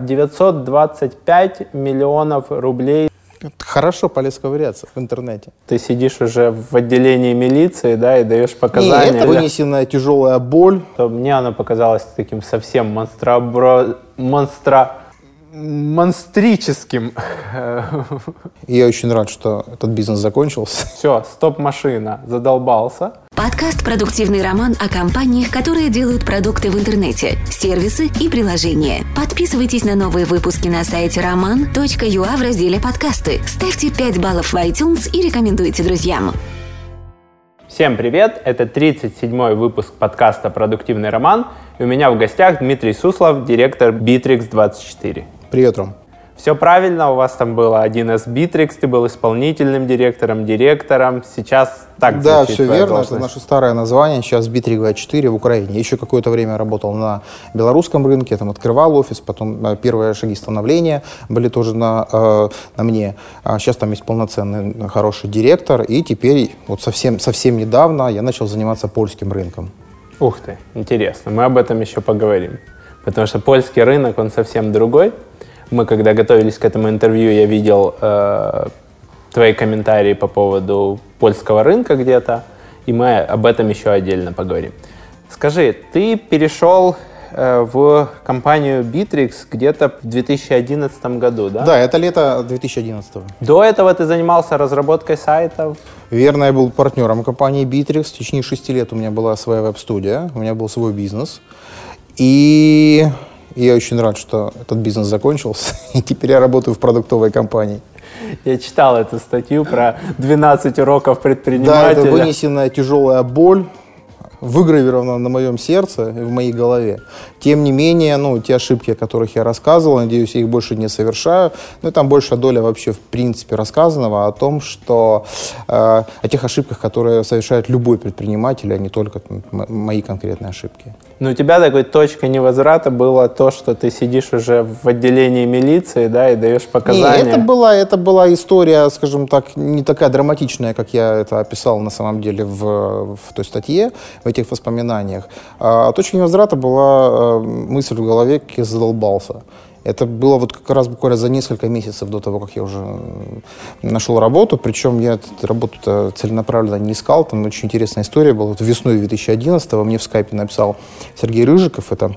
925 миллионов рублей. Хорошо полез ковыряться в интернете. Ты сидишь уже в отделении милиции, да, и даешь показания. Не, это вынесенная тяжелая боль. То мне оно показалось таким совсем монстробро... монстра монстрическим. Я очень рад, что этот бизнес закончился. Все, стоп-машина, задолбался. Подкаст «Продуктивный роман» о компаниях, которые делают продукты в интернете, сервисы и приложения. Подписывайтесь на новые выпуски на сайте roman.ua в разделе «Подкасты». Ставьте 5 баллов в iTunes и рекомендуйте друзьям. Всем привет! Это 37-й выпуск подкаста «Продуктивный роман». И у меня в гостях Дмитрий Суслов, директор Bittrex24. Привет, Ром. Все правильно, у вас там было 1С Bittrex, ты был исполнительным директором, директором, сейчас так Да, все верно, должность. это наше старое название, сейчас Bittrex24 в Украине. Еще какое-то время работал на белорусском рынке, там открывал офис, потом э, первые шаги становления были тоже на, э, на мне. А сейчас там есть полноценный хороший директор, и теперь вот совсем, совсем недавно я начал заниматься польским рынком. Ух ты, интересно, мы об этом еще поговорим. Потому что польский рынок, он совсем другой. Мы, когда готовились к этому интервью, я видел э, твои комментарии по поводу польского рынка где-то, и мы об этом еще отдельно поговорим. Скажи, ты перешел э, в компанию Bittrex где-то в 2011 году, да? Да, это лето 2011. До этого ты занимался разработкой сайтов? Верно, я был партнером компании Bittrex. В течение шести лет у меня была своя веб-студия, у меня был свой бизнес. И я очень рад, что этот бизнес закончился, и теперь я работаю в продуктовой компании. Я читал эту статью про 12 уроков предпринимателя. Да, это вынесенная тяжелая боль, выгравировано на моем сердце и в моей голове. Тем не менее, ну, те ошибки, о которых я рассказывал, надеюсь, я их больше не совершаю. Ну, и там большая доля вообще, в принципе, рассказанного о том, что э, о тех ошибках, которые совершает любой предприниматель, а не только там, мои конкретные ошибки. Ну, у тебя такой точкой невозврата было то, что ты сидишь уже в отделении милиции, да, и даешь показания. Не, это была, это была история, скажем так, не такая драматичная, как я это описал на самом деле в, в той статье, в этих воспоминаниях. А точкой невозврата была э, мысль в голове, как я задолбался. Это было вот как раз буквально за несколько месяцев до того, как я уже нашел работу. Причем я работу целенаправленно не искал. Там очень интересная история была. Вот весной 2011-го мне в скайпе написал Сергей Рыжиков, это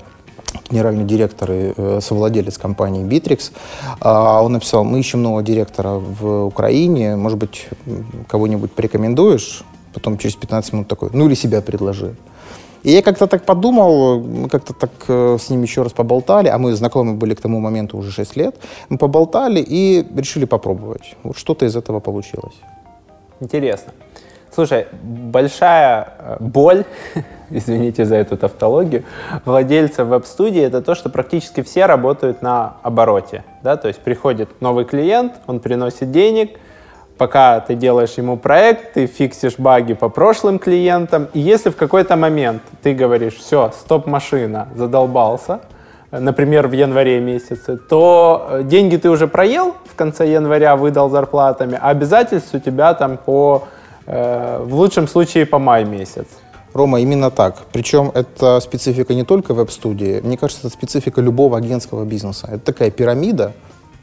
генеральный директор и э, совладелец компании Bittrex. А он написал, мы ищем нового директора в Украине, может быть, кого-нибудь порекомендуешь? Потом через 15 минут такой, ну или себя предложи. И я как-то так подумал, мы как-то так э, с ним еще раз поболтали, а мы знакомы были к тому моменту уже 6 лет. Мы поболтали и решили попробовать. Вот что-то из этого получилось. Интересно. Слушай, большая э, боль, извините за эту тавтологию, владельца веб-студии это то, что практически все работают на обороте. Да? То есть приходит новый клиент, он приносит денег – пока ты делаешь ему проект, ты фиксишь баги по прошлым клиентам, и если в какой-то момент ты говоришь, все, стоп-машина, задолбался, например, в январе месяце, то э, деньги ты уже проел в конце января, выдал зарплатами, а обязательств у тебя там по, э, в лучшем случае, по май месяц. Рома, именно так. Причем это специфика не только веб-студии, мне кажется, это специфика любого агентского бизнеса. Это такая пирамида,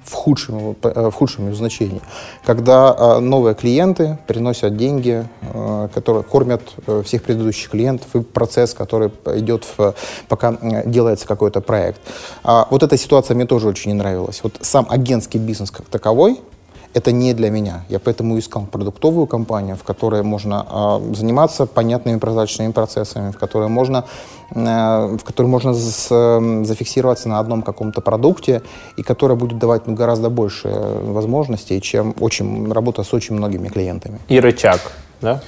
в худшем, э, в худшем ее значении, когда э, новые клиенты приносят деньги, э, которые кормят всех предыдущих клиентов, и процесс, который идет, в, пока делается какой-то проект. А вот эта ситуация мне тоже очень не нравилась. Вот сам агентский бизнес как таковой, это не для меня. Я поэтому искал продуктовую компанию, в которой можно э, заниматься понятными прозрачными процессами, в которой можно, э, в которой можно с, э, зафиксироваться на одном каком-то продукте и которая будет давать ну, гораздо больше возможностей, чем очень, работа с очень многими клиентами. И рычаг, да?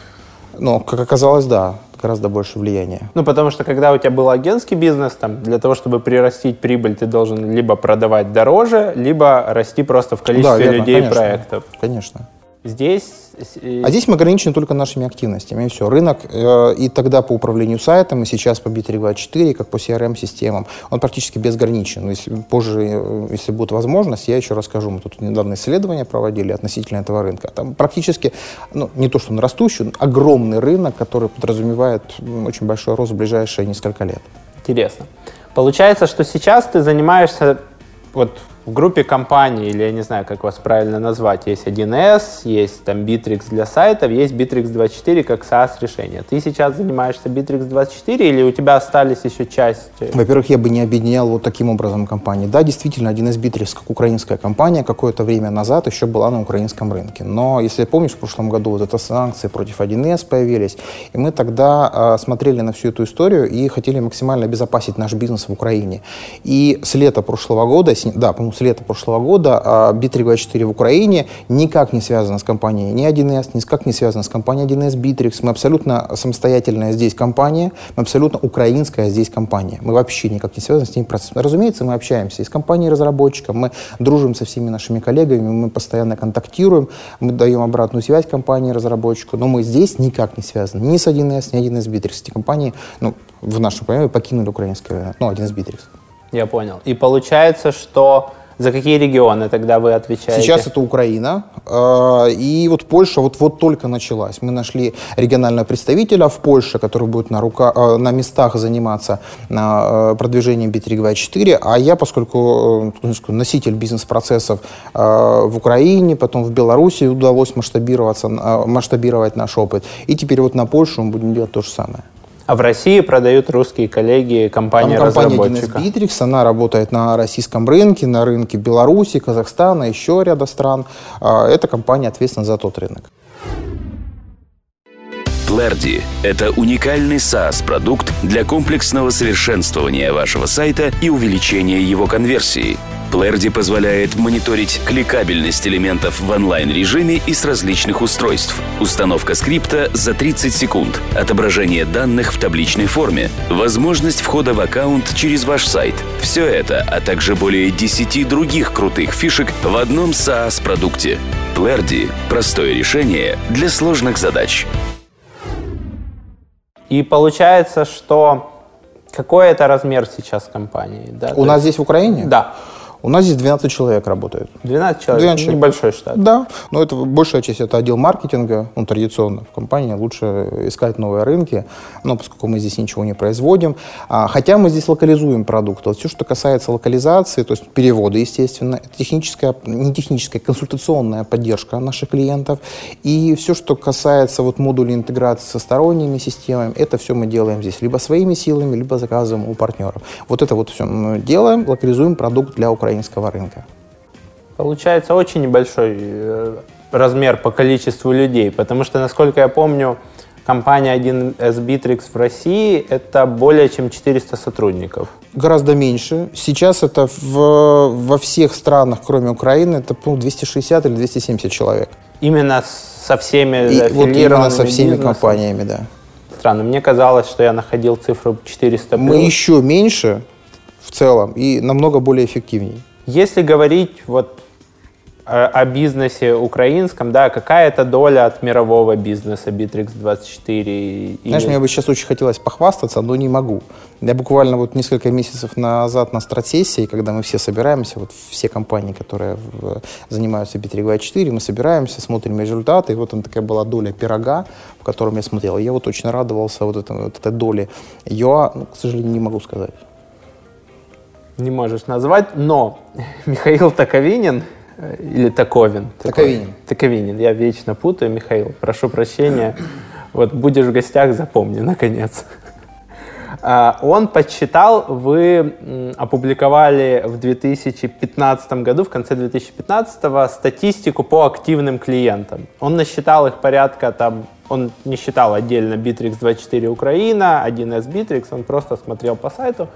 Ну, как оказалось, да гораздо больше влияния. Ну, потому что когда у тебя был агентский бизнес, там, для того, чтобы прирастить прибыль, ты должен либо продавать дороже, либо расти просто в количестве да, верно, людей конечно, проектов. Конечно. Здесь... А здесь мы ограничены только нашими активностями, и все. Рынок э, и тогда по управлению сайтом, и сейчас по Bittrex24, как по CRM-системам, он практически безграничен. Если позже, э, если будет возможность, я еще расскажу. Мы тут недавно исследования проводили относительно этого рынка. Там практически, ну, не то что он растущий, но огромный рынок, который подразумевает очень большой рост в ближайшие несколько лет. Интересно. Получается, что сейчас ты занимаешься вот в группе компаний, или я не знаю, как вас правильно назвать, есть 1С, есть там Bittrex для сайтов, есть Bittrex 24 как SaaS решение. Ты сейчас занимаешься Bittrex 24 или у тебя остались еще части? Во-первых, я бы не объединял вот таким образом компании. Да, действительно, 1С Bittrex как украинская компания какое-то время назад еще была на украинском рынке. Но, если помнишь, в прошлом году вот это санкции против 1С появились, и мы тогда э, смотрели на всю эту историю и хотели максимально обезопасить наш бизнес в Украине. И с лета прошлого года, да, с лета прошлого года, а B324 в Украине никак не связана с компанией ни 1С, никак не связана с компанией 1С Bittrex. Мы абсолютно самостоятельная здесь компания, мы абсолютно украинская здесь компания. Мы вообще никак не связаны с ними процессом. Разумеется, мы общаемся и с компанией разработчиком, мы дружим со всеми нашими коллегами, мы постоянно контактируем, мы даем обратную связь компании разработчику, но мы здесь никак не связаны ни с 1С, ни 1С Bittrex. Эти компании, ну, в нашем понимании, покинули украинский рынок, ну, 1С Bittrex. Я понял. И получается, что за какие регионы тогда вы отвечаете? Сейчас это Украина. Э, и вот Польша вот-вот только началась. Мы нашли регионального представителя в Польше, который будет на, рука, э, на местах заниматься э, продвижением B324. А я, поскольку носитель бизнес-процессов в Украине, потом в Беларуси удалось масштабироваться, масштабировать наш опыт. И теперь вот на Польшу мы будем делать то же самое. А в России продают русские коллеги компания Там компания разработчика. Bittrex, она работает на российском рынке, на рынке Беларуси, Казахстана, еще ряда стран. А, эта компания ответственна за тот рынок. Плерди – это уникальный SaaS-продукт для комплексного совершенствования вашего сайта и увеличения его конверсии – Плэрди позволяет мониторить кликабельность элементов в онлайн-режиме и с различных устройств. Установка скрипта за 30 секунд, отображение данных в табличной форме, возможность входа в аккаунт через ваш сайт. Все это, а также более 10 других крутых фишек в одном SaaS-продукте. Плэрди – простое решение для сложных задач. И получается, что какой это размер сейчас компании? Да? У нас здесь в Украине? Да. У нас здесь 12 человек работает. 12 человек? 12 человек. Небольшой штат. Да, но это большая часть это отдел маркетинга, ну, традиционно в компании лучше искать новые рынки, но поскольку мы здесь ничего не производим. А, хотя мы здесь локализуем продукт. Вот все, что касается локализации, то есть перевода, естественно, это техническая, не техническая, консультационная поддержка наших клиентов. И все, что касается вот модулей интеграции со сторонними системами, это все мы делаем здесь либо своими силами, либо заказываем у партнеров. Вот это вот все мы делаем, локализуем продукт для Украины украинского рынка. Получается очень небольшой э, размер по количеству людей, потому что, насколько я помню, компания 1С Bittrex в России — это более чем 400 сотрудников. Гораздо меньше. Сейчас это в, во всех странах, кроме Украины, это по 260 или 270 человек. Именно со всеми И, Вот именно со всеми бизнесом. компаниями, да. Странно. Мне казалось, что я находил цифру 400 плюс. Мы еще меньше, в целом и намного более эффективнее. Если говорить вот о, о бизнесе украинском, да, какая это доля от мирового бизнеса Bittrex24? Знаешь, мне бы сейчас очень хотелось похвастаться, но не могу. Я буквально вот несколько месяцев назад на стратсессии, когда мы все собираемся, вот все компании, которые в, занимаются Bittrex24, мы собираемся, смотрим результаты, и вот там такая была доля пирога, в котором я смотрел. Я вот очень радовался вот, это, вот этой доле. Я, ну, к сожалению, не могу сказать не можешь назвать, но Михаил Таковинин э, или Таковин. Таковинин. Таковинин. Я вечно путаю, Михаил. Прошу прощения. Вот будешь в гостях, запомни, наконец. А, он подсчитал, вы опубликовали в 2015 году, в конце 2015 статистику по активным клиентам. Он насчитал их порядка там, он не считал отдельно Bittrex24 Украина, 1С Bittrex, он просто смотрел по сайту,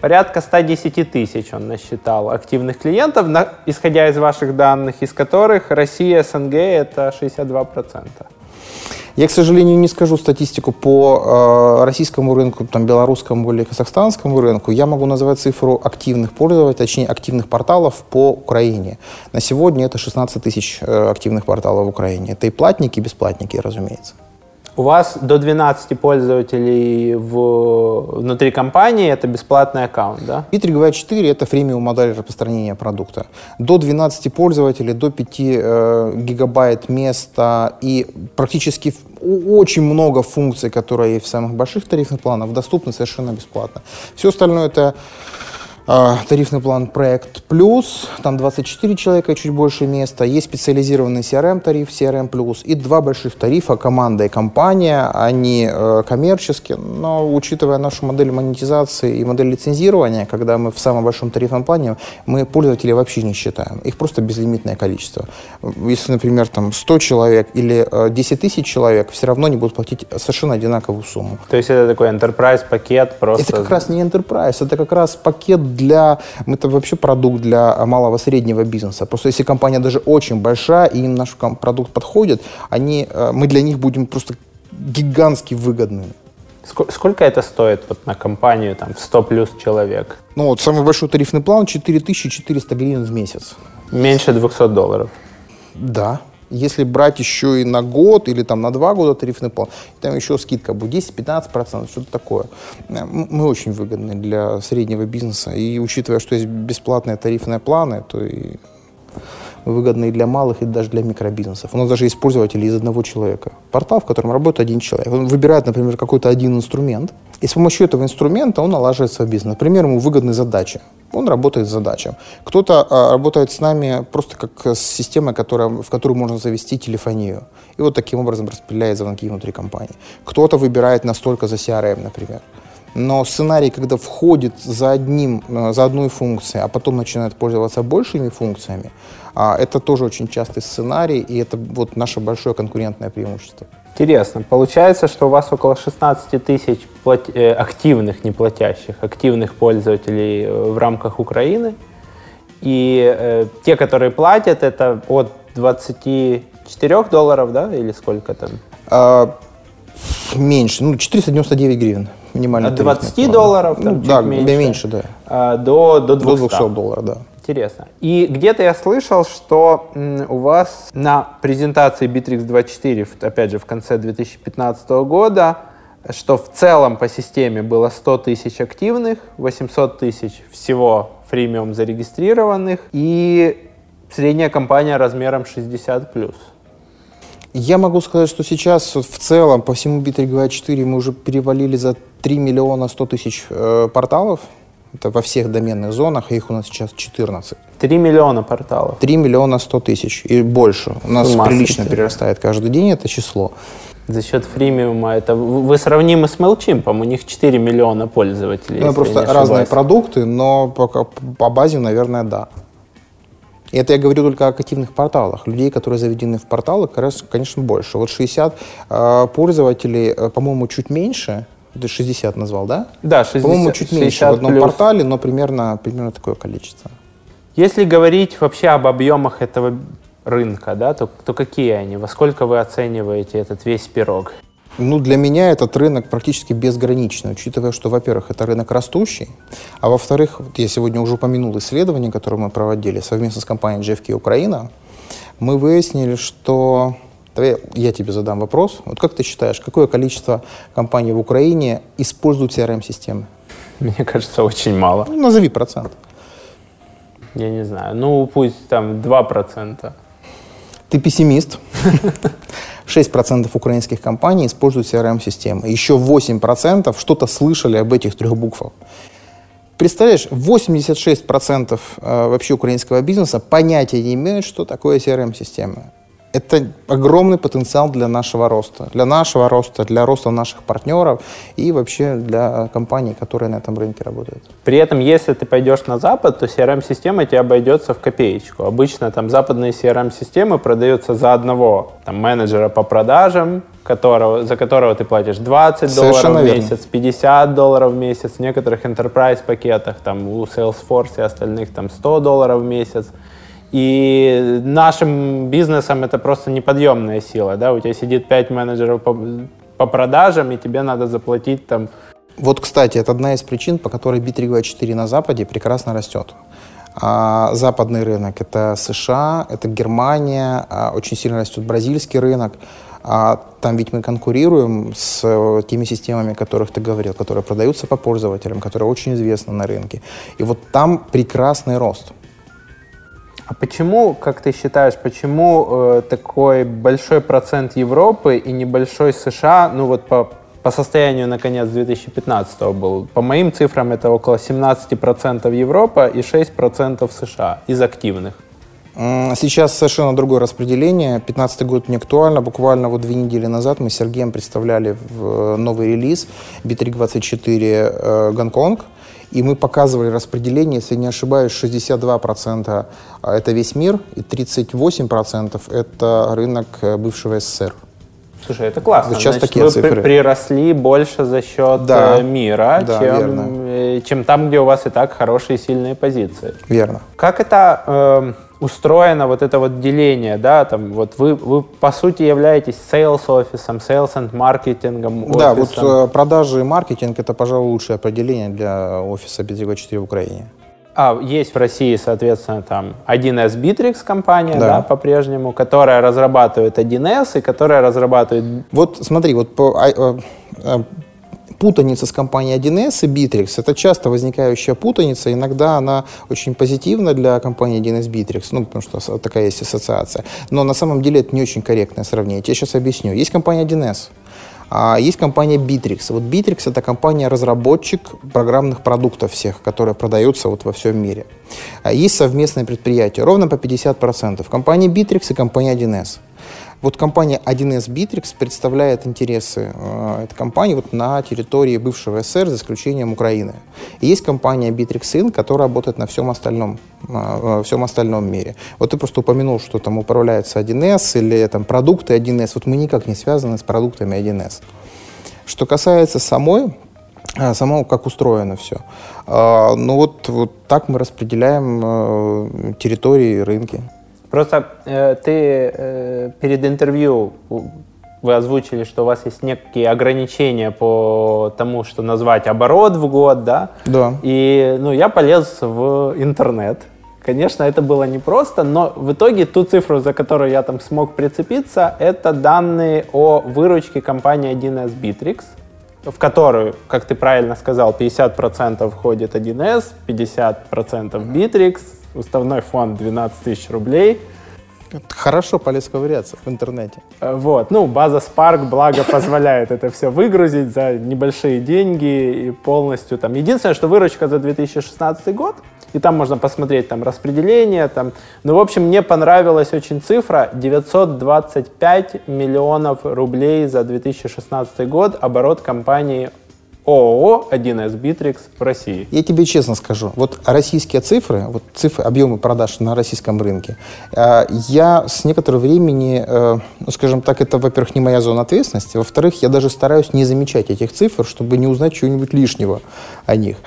Порядка 110 тысяч он насчитал активных клиентов, на, исходя из ваших данных, из которых Россия, СНГ это 62%. Я, к сожалению, не скажу статистику по э, российскому рынку, там, белорусскому или казахстанскому рынку. Я могу назвать цифру активных пользователей, точнее, активных порталов по Украине. На сегодня это 16 тысяч э, активных порталов в Украине. Это и платники, и бесплатники, разумеется. У вас до 12 пользователей в, внутри компании, это бесплатный аккаунт, да? Bittrex24 — это фремиум модель распространения продукта. До 12 пользователей, до 5 э, гигабайт места и практически очень много функций, которые в самых больших тарифных планах, доступны совершенно бесплатно. Все остальное — это тарифный план «Проект Плюс», там 24 человека, чуть больше места. Есть специализированный CRM-тариф, CRM Плюс, и два больших тарифа «Команда» и «Компания». Они э, коммерческие, но учитывая нашу модель монетизации и модель лицензирования, когда мы в самом большом тарифном плане, мы пользователей вообще не считаем. Их просто безлимитное количество. Если, например, там 100 человек или э, 10 тысяч человек, все равно не будут платить совершенно одинаковую сумму. То есть это такой enterprise пакет просто... Это как раз не enterprise, это как раз пакет для... Это вообще продукт для малого среднего бизнеса. Просто если компания даже очень большая, и им наш продукт подходит, они, э, мы для них будем просто гигантски выгодными. Сколько это стоит вот на компанию, там, 100 плюс человек? Ну вот самый большой тарифный план 4400 гривен в месяц. Меньше 200 долларов? Да. Если брать еще и на год или там на два года тарифный план, там еще скидка будет 10-15%, что-то такое. Мы очень выгодны для среднего бизнеса. И учитывая, что есть бесплатные тарифные планы, то и выгодны и для малых, и даже для микробизнесов. У нас даже есть пользователи из одного человека. Портал, в котором работает один человек. Он выбирает, например, какой-то один инструмент, и с помощью этого инструмента он налаживает свой бизнес. Например, ему выгодны задачи. Он работает с задачей. Кто-то а, работает с нами просто как с системой, которая, в которую можно завести телефонию. И вот таким образом распределяет звонки внутри компании. Кто-то выбирает настолько за CRM, например. Но сценарий, когда входит за, одним, э, за одной функцией, а потом начинает пользоваться большими функциями, это тоже очень частый сценарий, и это вот наше большое конкурентное преимущество. Интересно. Получается, что у вас около 16 тысяч плат... Э, активных, не платящих, активных пользователей э, в рамках Украины. И э, те, которые платят, это от 24 долларов, да, или сколько там? А, меньше, ну 499 гривен минимальный. От 20 тариф, долларов? Ну, да, меньше, меньше, да. А, до, до 200. До 200 долларов, да. Интересно. И где-то я слышал, что у вас на презентации Bittrex 24, опять же, в конце 2015 года, что в целом по системе было 100 тысяч активных, 800 тысяч всего фримиум зарегистрированных и средняя компания размером 60 плюс. Я могу сказать, что сейчас в целом по всему Bittrex24 мы уже перевалили за 3 миллиона 100 тысяч э, порталов. Это во всех доменных зонах, их у нас сейчас 14. 3 миллиона порталов? 3 миллиона 100 тысяч и больше. У нас Масса прилично перерастает каждый день это число. За счет фримиума это вы сравнимы с MailChimp, у них 4 миллиона пользователей. Ну, просто разные продукты, но по, по базе, наверное, да. И это я говорю только о активных порталах. Людей, которые заведены в порталы, конечно, больше. Вот 60 э, пользователей, э, по-моему, чуть меньше, ты 60 назвал, да? Да, 60. По-моему, чуть меньше в одном плюс. портале, но примерно, примерно такое количество. Если говорить вообще об объемах этого рынка, да, то, то какие они? Во сколько вы оцениваете этот весь пирог? Ну, для меня этот рынок практически безграничный, учитывая, что, во-первых, это рынок растущий, а во-вторых, вот я сегодня уже упомянул исследование, которое мы проводили совместно с компанией GFK Украина, мы выяснили, что Давай я тебе задам вопрос. Вот как ты считаешь, какое количество компаний в Украине используют CRM-системы? Мне кажется, очень мало. Ну, назови процент. Я не знаю. Ну, пусть там 2%. Ты пессимист. 6% украинских компаний используют CRM-системы. Еще 8% что-то слышали об этих трех буквах. Представляешь, 86% э, вообще украинского бизнеса понятия не имеют, что такое CRM-система это огромный потенциал для нашего роста, для нашего роста, для роста наших партнеров и вообще для компаний, которые на этом рынке работают. При этом, если ты пойдешь на Запад, то CRM-система тебе обойдется в копеечку. Обычно там западные CRM-системы продаются за одного там, менеджера по продажам, которого, за которого ты платишь 20 Совершенно долларов в верно. месяц, 50 долларов в месяц, в некоторых enterprise пакетах, там у Salesforce и остальных там 100 долларов в месяц. И нашим бизнесом это просто неподъемная сила, да, у тебя сидит 5 менеджеров по, по продажам, и тебе надо заплатить там... Вот, кстати, это одна из причин, по которой B324 на Западе прекрасно растет. А западный рынок — это США, это Германия, а очень сильно растет бразильский рынок. А там ведь мы конкурируем с теми системами, о которых ты говорил, которые продаются по пользователям, которые очень известны на рынке. И вот там прекрасный рост. А почему, как ты считаешь, почему э, такой большой процент Европы и небольшой США, ну вот по по состоянию на конец 2015 был. По моим цифрам это около 17% Европа и 6% США из активных. Сейчас совершенно другое распределение. 2015 год не актуально. Буквально вот две недели назад мы с Сергеем представляли э, новый релиз B324 э, Гонконг. И мы показывали распределение, если не ошибаюсь, 62% это весь мир, и 38% это рынок э, бывшего СССР. Слушай, это классно. Сейчас Значит, такие вы цифры. приросли больше за счет да. мира, да, чем, верно. чем там, где у вас и так хорошие сильные позиции. Верно. Как это э, устроено, вот это вот деление, да, там вот вы, вы по сути являетесь sales офисом, sales and маркетингом офисом. Да, вот э, продажи и маркетинг это, пожалуй, лучшее определение для офиса B24 в Украине. А, есть в России, соответственно, там 1С Bittrex компания, да, да по-прежнему, которая разрабатывает 1С и которая разрабатывает... Вот смотри, вот по, а, а, а, путаница с компанией 1С и Bittrex – это часто возникающая путаница. Иногда она очень позитивна для компании 1С Bittrex, ну, потому что такая есть ассоциация. Но на самом деле это не очень корректное сравнение. Я сейчас объясню. Есть компания 1С. А есть компания Bittrex. Вот Bittrex это компания-разработчик программных продуктов всех, которые продаются вот во всем мире. А есть совместное предприятие, ровно по 50%. Компания Bittrex и компания 1С. Вот компания 1С Bittrex представляет интересы э, этой компании вот на территории бывшего СССР, за исключением Украины. И есть компания Bittrex Inc., которая работает на всем остальном, э, всем остальном мире. Вот ты просто упомянул, что там управляется 1С или там продукты 1С. Вот мы никак не связаны с продуктами 1С. Что касается самой э, самого, как устроено все. Э, ну вот, вот так мы распределяем э, территории рынки. Просто э, ты э, перед интервью вы озвучили, что у вас есть некие ограничения по тому, что назвать оборот в год, да? Да. И ну, я полез в интернет. Конечно, это было непросто, но в итоге ту цифру, за которую я там смог прицепиться, это данные о выручке компании 1С Bittrex, в которую, как ты правильно сказал, 50% входит 1С, 50% Bittrex, уставной фонд 12 тысяч рублей. Хорошо полез ковыряться в интернете. Э, вот, ну, база Spark, благо, позволяет это все выгрузить за небольшие деньги и полностью там. Единственное, что выручка за 2016 год, и там можно посмотреть там распределение, там, ну, в общем, мне понравилась очень цифра, 925 миллионов рублей за 2016 год оборот компании ООО 1С Bittrex в России. Я тебе честно скажу, вот российские цифры, вот цифры, объемы продаж на российском рынке, э, я с некоторого времени, э, ну, скажем так, это, во-первых, не моя зона ответственности, во-вторых, я даже стараюсь не замечать этих цифр, чтобы не узнать чего-нибудь лишнего о них.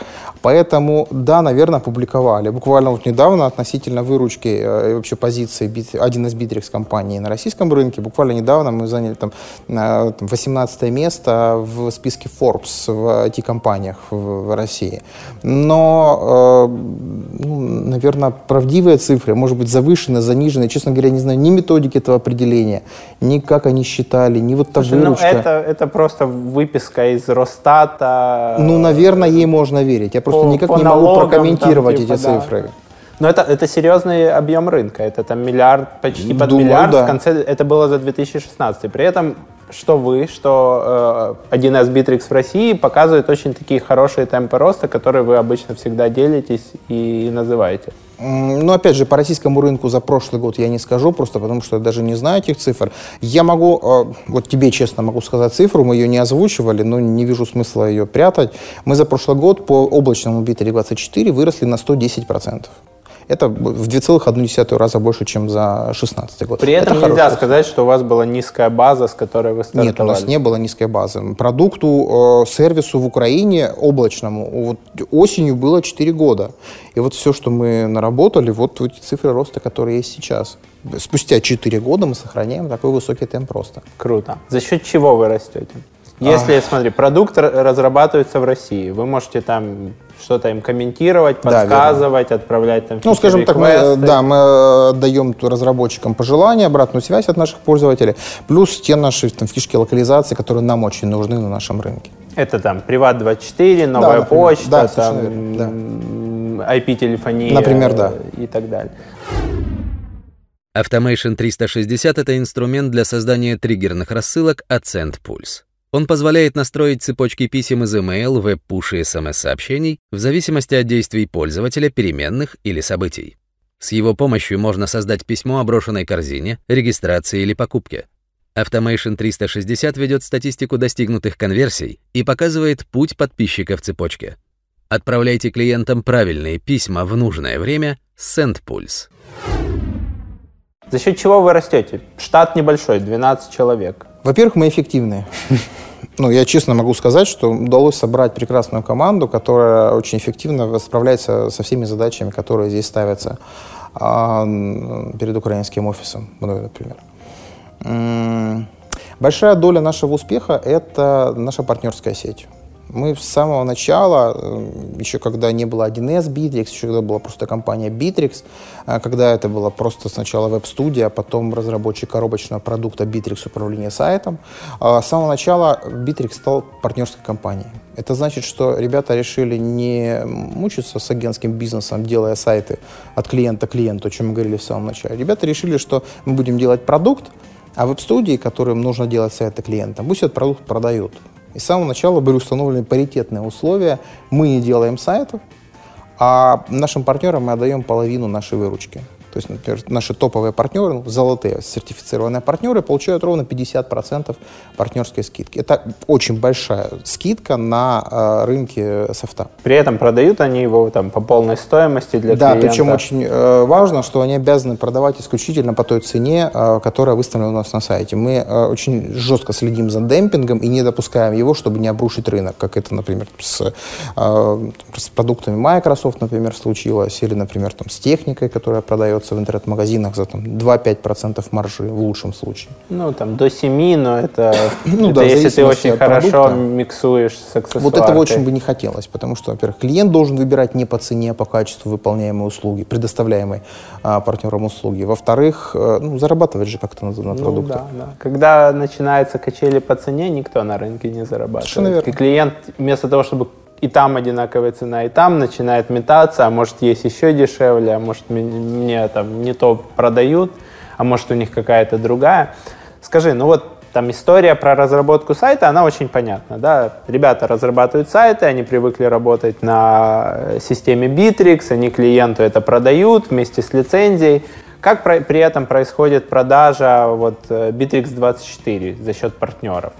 Поэтому, да, наверное, опубликовали. Буквально вот недавно относительно выручки э, и вообще позиции один из Bittrex компаний на российском рынке, буквально недавно мы заняли там, там 18 место в списке Forbes в IT-компаниях в, в России. Но, э, ну, наверное, правдивые цифры, может быть, завышенные, заниженные, честно говоря, не знаю ни методики этого определения, ни как они считали, ни вот та Слушай, ну, выручка. Ну, это, это просто выписка из Росстата. Ну, наверное, ей можно верить. Я просто по, никак по не налогам, могу прокомментировать там, типа, эти да. цифры. Но это, это серьезный объем рынка. Это там миллиард, почти под Думаю, миллиард. Да. В конце это было за 2016. При этом что вы, что э, 1С Bittrex в России показывает очень такие хорошие темпы роста, которые вы обычно всегда делитесь и называете. Ну, опять же, по российскому рынку за прошлый год я не скажу, просто потому что я даже не знаю этих цифр. Я могу, э, вот тебе честно могу сказать цифру, мы ее не озвучивали, но не вижу смысла ее прятать. Мы за прошлый год по облачному B324 выросли на 110%. Это в 2,1 раза больше, чем за 2016 год. При этом это нельзя хороший. сказать, что у вас была низкая база, с которой вы стартовали. Нет, у нас не было низкой базы. Продукту, э, сервису в Украине облачному вот осенью было 4 года. И вот все, что мы наработали, вот эти цифры роста, которые есть сейчас. Спустя 4 года мы сохраняем такой высокий темп роста. Круто. За счет чего вы растете? Если, а... смотри, продукт разрабатывается в России, вы можете там что-то им комментировать, подсказывать, да, отправлять там Ну, скажем так, мы, да, мы э, даем разработчикам пожелания, обратную связь от наших пользователей, плюс те наши там, фишки локализации, которые нам очень нужны на нашем рынке. Это там Приват24, новая да, почта, да, там, да. IP-телефония например, да. и так далее. Automation 360 — это инструмент для создания триггерных рассылок от SendPulse. Он позволяет настроить цепочки писем из email, веб-пуш и смс-сообщений в зависимости от действий пользователя, переменных или событий. С его помощью можно создать письмо о брошенной корзине, регистрации или покупке. Automation 360 ведет статистику достигнутых конверсий и показывает путь подписчика в цепочке. Отправляйте клиентам правильные письма в нужное время с SendPulse. За счет чего вы растете? Штат небольшой, 12 человек. Во-первых, мы эффективные. Ну, я честно могу сказать, что удалось собрать прекрасную команду, которая очень эффективно справляется со всеми задачами, которые здесь ставятся а, перед украинским офисом, например. Большая доля нашего успеха – это наша партнерская сеть. Мы с самого начала, э, еще когда не было 1С Bittrex, еще когда была просто компания Bittrex, э, когда это была просто сначала веб-студия, а потом разработчик коробочного продукта Bittrex управление сайтом, э, с самого начала Bittrex стал партнерской компанией. Это значит, что ребята решили не мучиться с агентским бизнесом, делая сайты от клиента к клиенту, о чем мы говорили в самом начале. Ребята решили, что мы будем делать продукт, а веб-студии, которым нужно делать сайты клиентам, пусть этот продукт продают. И с самого начала были установлены паритетные условия. Мы не делаем сайтов, а нашим партнерам мы отдаем половину нашей выручки. То есть, например, наши топовые партнеры, ну, золотые сертифицированные партнеры, получают ровно 50% партнерской скидки. Это очень большая скидка на э, рынке софта. При этом продают они его там по полной стоимости для да, клиента? Да, причем очень э, важно, что они обязаны продавать исключительно по той цене, э, которая выставлена у нас на сайте. Мы э, очень жестко следим за демпингом и не допускаем его, чтобы не обрушить рынок, как это, например, с, э, с продуктами Microsoft, например, случилось, или, например, там, с техникой, которая продается продается в интернет-магазинах за там, 2-5% маржи в лучшем случае. Ну, там до 7, но это, ну, это да, если ты очень хорошо продукта. миксуешь с аксессуаркой. Вот этого очень бы не хотелось, потому что, во-первых, клиент должен выбирать не по цене, а по качеству выполняемой услуги, предоставляемой а, партнерам услуги. Во-вторых, а, ну, зарабатывать же как-то на, на ну, Да, да. Когда начинается качели по цене, никто на рынке не зарабатывает. И клиент вместо того, чтобы и там одинаковая цена, и там начинает метаться, а может есть еще дешевле, а может мне там не то продают, а может у них какая-то другая. Скажи, ну вот там история про разработку сайта, она очень понятна, да. Ребята разрабатывают сайты, они привыкли работать на системе Bittrex, они клиенту это продают вместе с лицензией. Как при этом происходит продажа вот э, Bittrex 24 за счет партнеров?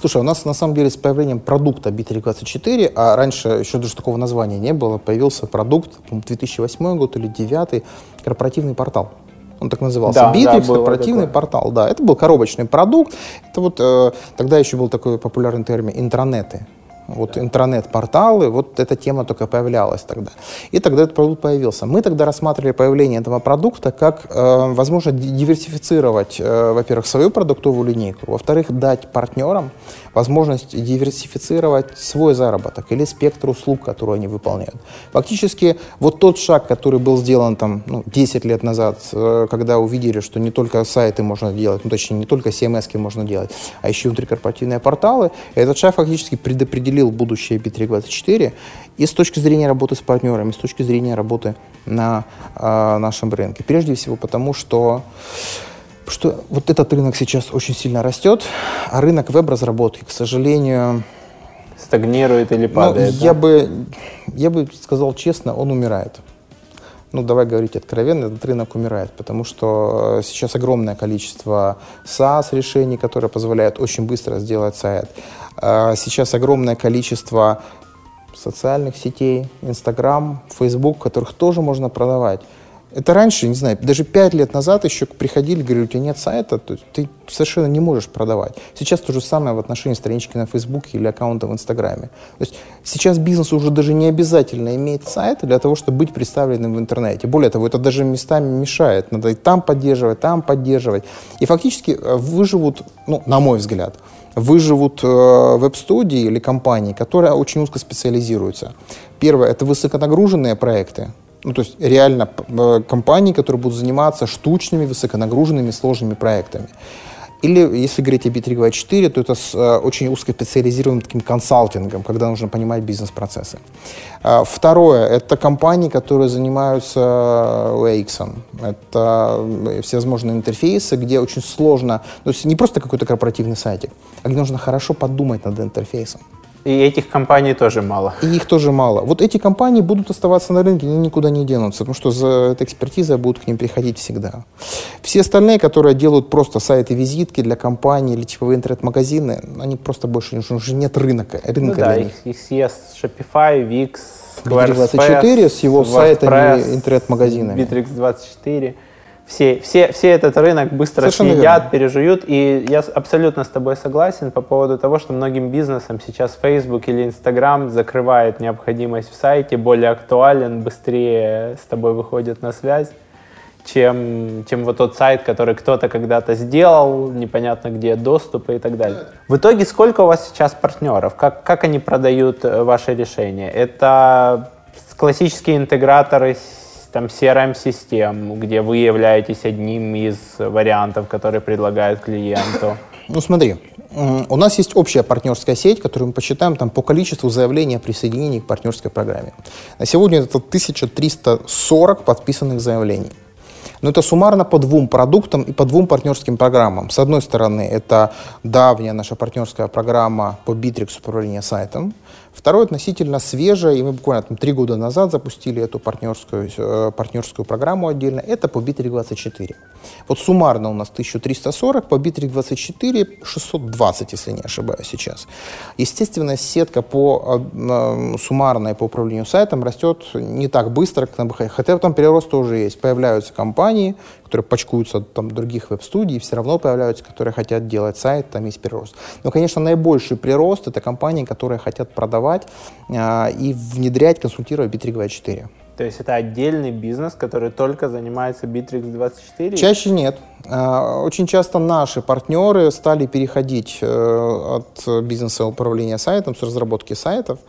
Слушай, у нас на самом деле с появлением продукта B324, а раньше еще даже такого названия не было, появился продукт, 2008 год или 2009, корпоративный портал. Он так назывался. Да, Bittrex, да, корпоративный такое. портал. Да, это был коробочный продукт. Это вот э, тогда еще был такой популярный термин интранеты. Вот интернет-порталы, вот эта тема только появлялась тогда. И тогда этот продукт появился. Мы тогда рассматривали появление этого продукта как э, возможность диверсифицировать, э, во-первых, свою продуктовую линейку, во-вторых, дать партнерам возможность диверсифицировать свой заработок или спектр услуг, которые они выполняют. Фактически вот тот шаг, который был сделан там ну, 10 лет назад, э, когда увидели, что не только сайты можно делать, ну точнее не только CMS можно делать, а еще внутрикорпоративные порталы, этот шаг фактически предопределил будущее B324 и с точки зрения работы с партнерами, с точки зрения работы на э, нашем рынке. Прежде всего потому, что что вот этот рынок сейчас очень сильно растет, а рынок веб-разработки, к сожалению... Стагнирует или ну, падает? Ну, да? я, бы, я бы сказал честно, он умирает. Ну, давай говорить откровенно, этот рынок умирает, потому что э, сейчас огромное количество SaaS-решений, которые позволяют очень быстро сделать сайт. А сейчас огромное количество социальных сетей, Instagram, Facebook, которых тоже можно продавать. Это раньше, не знаю, даже пять лет назад еще приходили, говорили, у тебя нет сайта, то есть ты совершенно не можешь продавать. Сейчас то же самое в отношении странички на Фейсбуке или аккаунта в Инстаграме. То есть сейчас бизнесу уже даже не обязательно иметь сайт для того, чтобы быть представленным в интернете. Более того, это даже местами мешает. Надо и там поддерживать, там поддерживать. И фактически э, выживут, ну, на мой взгляд, выживут э, веб-студии или компании, которые очень узко специализируются. Первое – это высоконагруженные проекты, ну, то есть реально э, компании, которые будут заниматься штучными, высоконагруженными, сложными проектами. Или, если говорить о B324, то это с э, очень узкоспециализированным таким консалтингом, когда нужно понимать бизнес-процессы. А, второе – это компании, которые занимаются UX. Это э, всевозможные интерфейсы, где очень сложно, то есть не просто какой-то корпоративный сайтик, а где нужно хорошо подумать над интерфейсом. И этих компаний тоже мало. И их тоже мало. Вот эти компании будут оставаться на рынке, они никуда не денутся, потому что за этой экспертизой будут к ним приходить всегда. Все остальные, которые делают просто сайты-визитки для компаний или типовые интернет-магазины, они просто больше не уже нет рынка, рынка ну, да, для них. Их, их съест Shopify, Wix, Squarespace, с его сайтами, интернет-магазинами. Bittrex24 все, все, все этот рынок быстро Совершенно съедят, верно. пережуют. И я абсолютно с тобой согласен по поводу того, что многим бизнесам сейчас Facebook или Instagram закрывает необходимость в сайте, более актуален, быстрее с тобой выходит на связь, чем, чем вот тот сайт, который кто-то когда-то сделал, непонятно где доступы и так далее. В итоге сколько у вас сейчас партнеров? Как, как они продают э, ваши решения? Это классические интеграторы там CRM-систем, где вы являетесь одним из вариантов, который предлагает клиенту? Ну смотри, у нас есть общая партнерская сеть, которую мы посчитаем там, по количеству заявлений о присоединении к партнерской программе. На сегодня это 1340 подписанных заявлений. Но это суммарно по двум продуктам и по двум партнерским программам. С одной стороны, это давняя наша партнерская программа по Bittrex управления сайтом. Второе относительно свежее, и мы буквально там, три года назад запустили эту партнерскую, э, партнерскую программу отдельно, это по Bittrex24. Вот суммарно у нас 1340, по Bittrex24 620, если не ошибаюсь сейчас. Естественно, сетка по э, суммарной по управлению сайтом растет не так быстро, как нам бы хотя там перерост тоже есть. Появляются компании, которые почкуются от там, других веб-студий, все равно появляются, которые хотят делать сайт, там есть прирост. Но, конечно, наибольший прирост — это компании, которые хотят продавать э, и внедрять, консультировать Bittrex24. То есть это отдельный бизнес, который только занимается Bittrex24? Чаще нет. А, очень часто наши партнеры стали переходить э, от бизнеса управления сайтом, с разработки сайтов,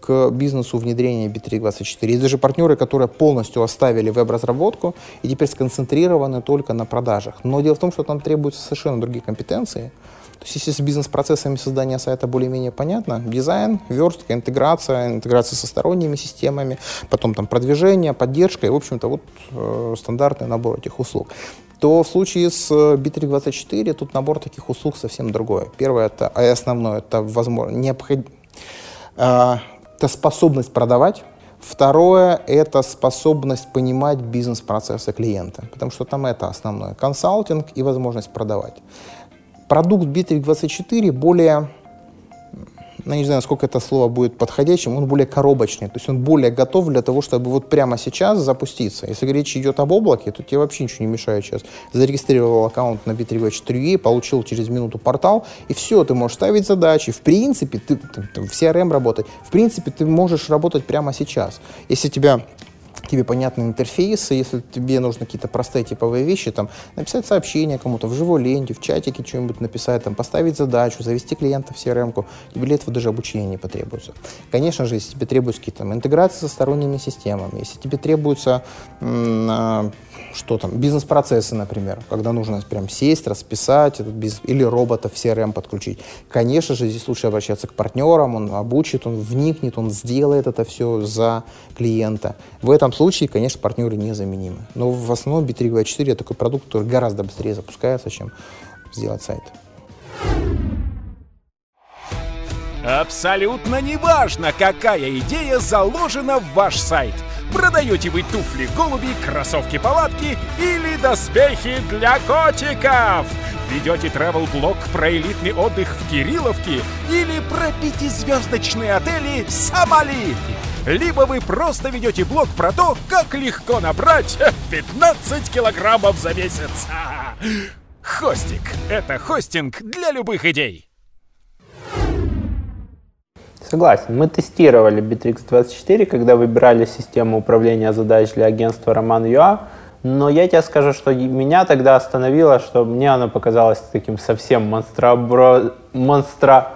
к бизнесу внедрения B324. Есть даже партнеры, которые полностью оставили веб-разработку и теперь сконцентрированы только на продажах. Но дело в том, что там требуются совершенно другие компетенции. То есть если с бизнес-процессами создания сайта более-менее понятно, дизайн, верстка, интеграция, интеграция со сторонними системами, потом там продвижение, поддержка и, в общем-то, вот э, стандартный набор этих услуг то в случае с B324 тут набор таких услуг совсем другой. Первое, это, а основное, это возможно, необход... э, это способность продавать. Второе – это способность понимать бизнес-процессы клиента, потому что там это основное. Консалтинг и возможность продавать. Продукт Bittrex24 более ну, не знаю, насколько это слово будет подходящим, он более коробочный, то есть он более готов для того, чтобы вот прямо сейчас запуститься. Если речь идет об облаке, то тебе вообще ничего не мешает сейчас. Зарегистрировал аккаунт на B3V4E, получил через минуту портал, и все, ты можешь ставить задачи. В принципе, ты, ты, ты в CRM работать, в принципе, ты можешь работать прямо сейчас. Если тебя тебе понятны интерфейсы, если тебе нужны какие-то простые типовые вещи, там, написать сообщение кому-то в живой ленте, в чатике что-нибудь написать, там, поставить задачу, завести клиента в CRM-ку, тебе для этого даже обучение не потребуется. Конечно же, если тебе требуются какие-то там, интеграции со сторонними системами, если тебе требуется м- что там, бизнес-процессы, например, когда нужно прям сесть, расписать этот бизнес, или робота в CRM подключить. Конечно же, здесь лучше обращаться к партнерам, он обучит, он вникнет, он сделает это все за клиента. В этом случае, конечно, партнеры незаменимы. Но в основном B324 такой продукт, который гораздо быстрее запускается, чем сделать сайт. Абсолютно неважно, какая идея заложена в ваш сайт – Продаете вы туфли-голуби, кроссовки-палатки или доспехи для котиков? Ведете travel-блог про элитный отдых в Кирилловке или про пятизвездочные отели Сомали? Либо вы просто ведете блог про то, как легко набрать 15 килограммов за месяц. Хостик — это хостинг для любых идей. Согласен. Мы тестировали Bittrex24, когда выбирали систему управления задач для агентства Роман.ua, но я тебе скажу, что меня тогда остановило, что мне оно показалось таким совсем монстрообро... монстро...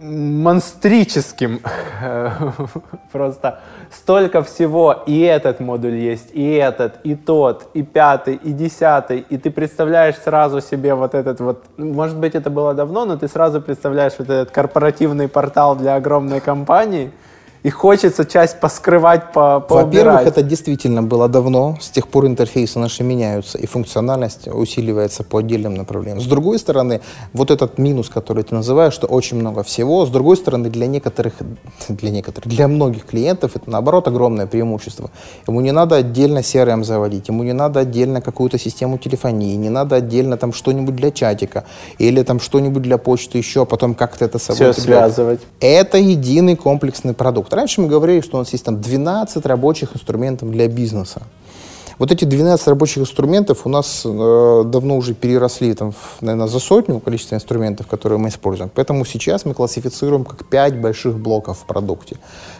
монстрическим. Просто столько всего. И этот модуль есть, и этот, и тот, и пятый, и десятый. И ты представляешь сразу себе вот этот вот... Может быть, это было давно, но ты сразу представляешь вот этот корпоративный портал для огромной компании — и хочется часть поскрывать, по Во-первых, это действительно было давно, с тех пор интерфейсы наши меняются, и функциональность усиливается по отдельным направлениям. С другой стороны, вот этот минус, который ты называешь, что очень много всего, с другой стороны, для некоторых, для некоторых, для многих клиентов это наоборот огромное преимущество. Ему не надо отдельно CRM заводить, ему не надо отдельно какую-то систему телефонии, не надо отдельно там что-нибудь для чатика, или там что-нибудь для почты еще, а потом как-то это собой Все связывать. Это единый комплексный продукт Раньше мы говорили, что у нас есть там 12 рабочих инструментов для бизнеса. Вот эти 12 рабочих инструментов у нас э, давно уже переросли, там, наверное, за сотню количества инструментов, которые мы используем. Поэтому сейчас мы классифицируем как 5 больших блоков в продукте.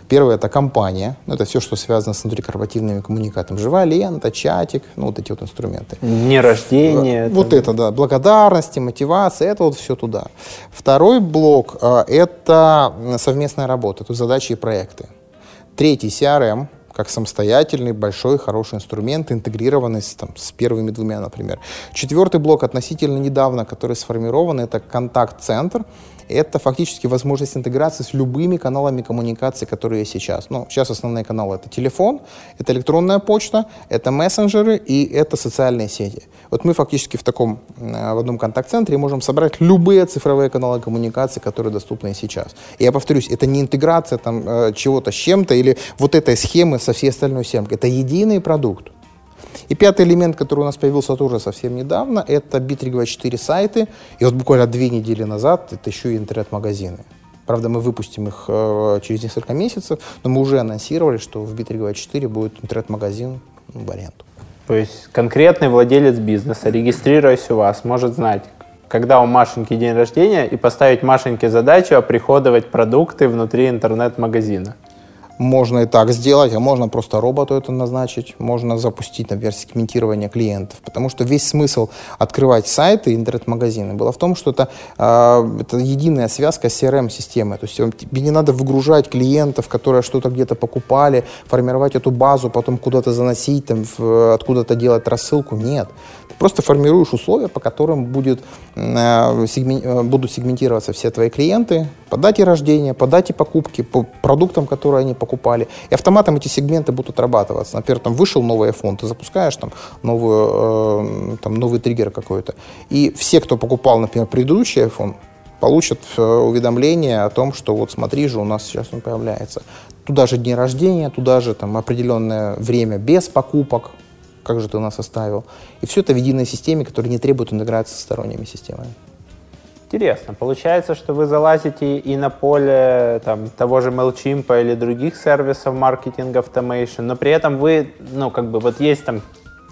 Первое — это компания, ну, это все, что связано с внутрикорпоративными коммуникациями. Живая лента, чатик, ну, вот эти вот инструменты. Дни рождения. Вот это, да, благодарности, мотивация, это вот все туда. Второй блок э, — это совместная работа, то задачи и проекты. Третий — CRM — как самостоятельный, большой, хороший инструмент, интегрированный с, там, с первыми двумя, например. Четвертый блок относительно недавно, который сформирован, это контакт-центр это фактически возможность интеграции с любыми каналами коммуникации, которые есть сейчас. Ну, сейчас основные каналы — это телефон, это электронная почта, это мессенджеры и это социальные сети. Вот мы фактически в таком, э, в одном контакт-центре можем собрать любые цифровые каналы коммуникации, которые доступны сейчас. И я повторюсь, это не интеграция там э, чего-то с чем-то или вот этой схемы со всей остальной схемкой. Это единый продукт. И пятый элемент, который у нас появился тоже совсем недавно, это Bittrex24 сайты. И вот буквально две недели назад это еще и интернет-магазины. Правда, мы выпустим их э, через несколько месяцев, но мы уже анонсировали, что в Bittrex24 будет интернет-магазин ну, в аренду. То есть конкретный владелец бизнеса, регистрируясь у вас, может знать, когда у Машеньки день рождения, и поставить Машеньке задачу оприходовать продукты внутри интернет-магазина. Можно и так сделать, а можно просто роботу это назначить, можно запустить, например, сегментирование клиентов. Потому что весь смысл открывать сайты, интернет-магазины было в том, что это, э, это единая связка с CRM-системой. То есть тебе не надо выгружать клиентов, которые что-то где-то покупали, формировать эту базу, потом куда-то заносить, там, в, откуда-то делать рассылку. Нет. Просто формируешь условия, по которым будет, э, сегмен, э, будут сегментироваться все твои клиенты по дате рождения, по дате покупки, по продуктам, которые они покупали. И автоматом эти сегменты будут отрабатываться. Например, там вышел новый iPhone, ты запускаешь там, новую, э, там новый триггер какой-то. И все, кто покупал, например, предыдущий iPhone, получат э, уведомление о том, что вот смотри же, у нас сейчас он появляется. Туда же день рождения, туда же там определенное время без покупок, как же ты нас оставил. И все это в единой системе, которая не требует интеграции с сторонними системами. Интересно. Получается, что вы залазите и на поле там, того же MailChimp или других сервисов маркетинга, automation, но при этом вы, ну, как бы, вот есть там,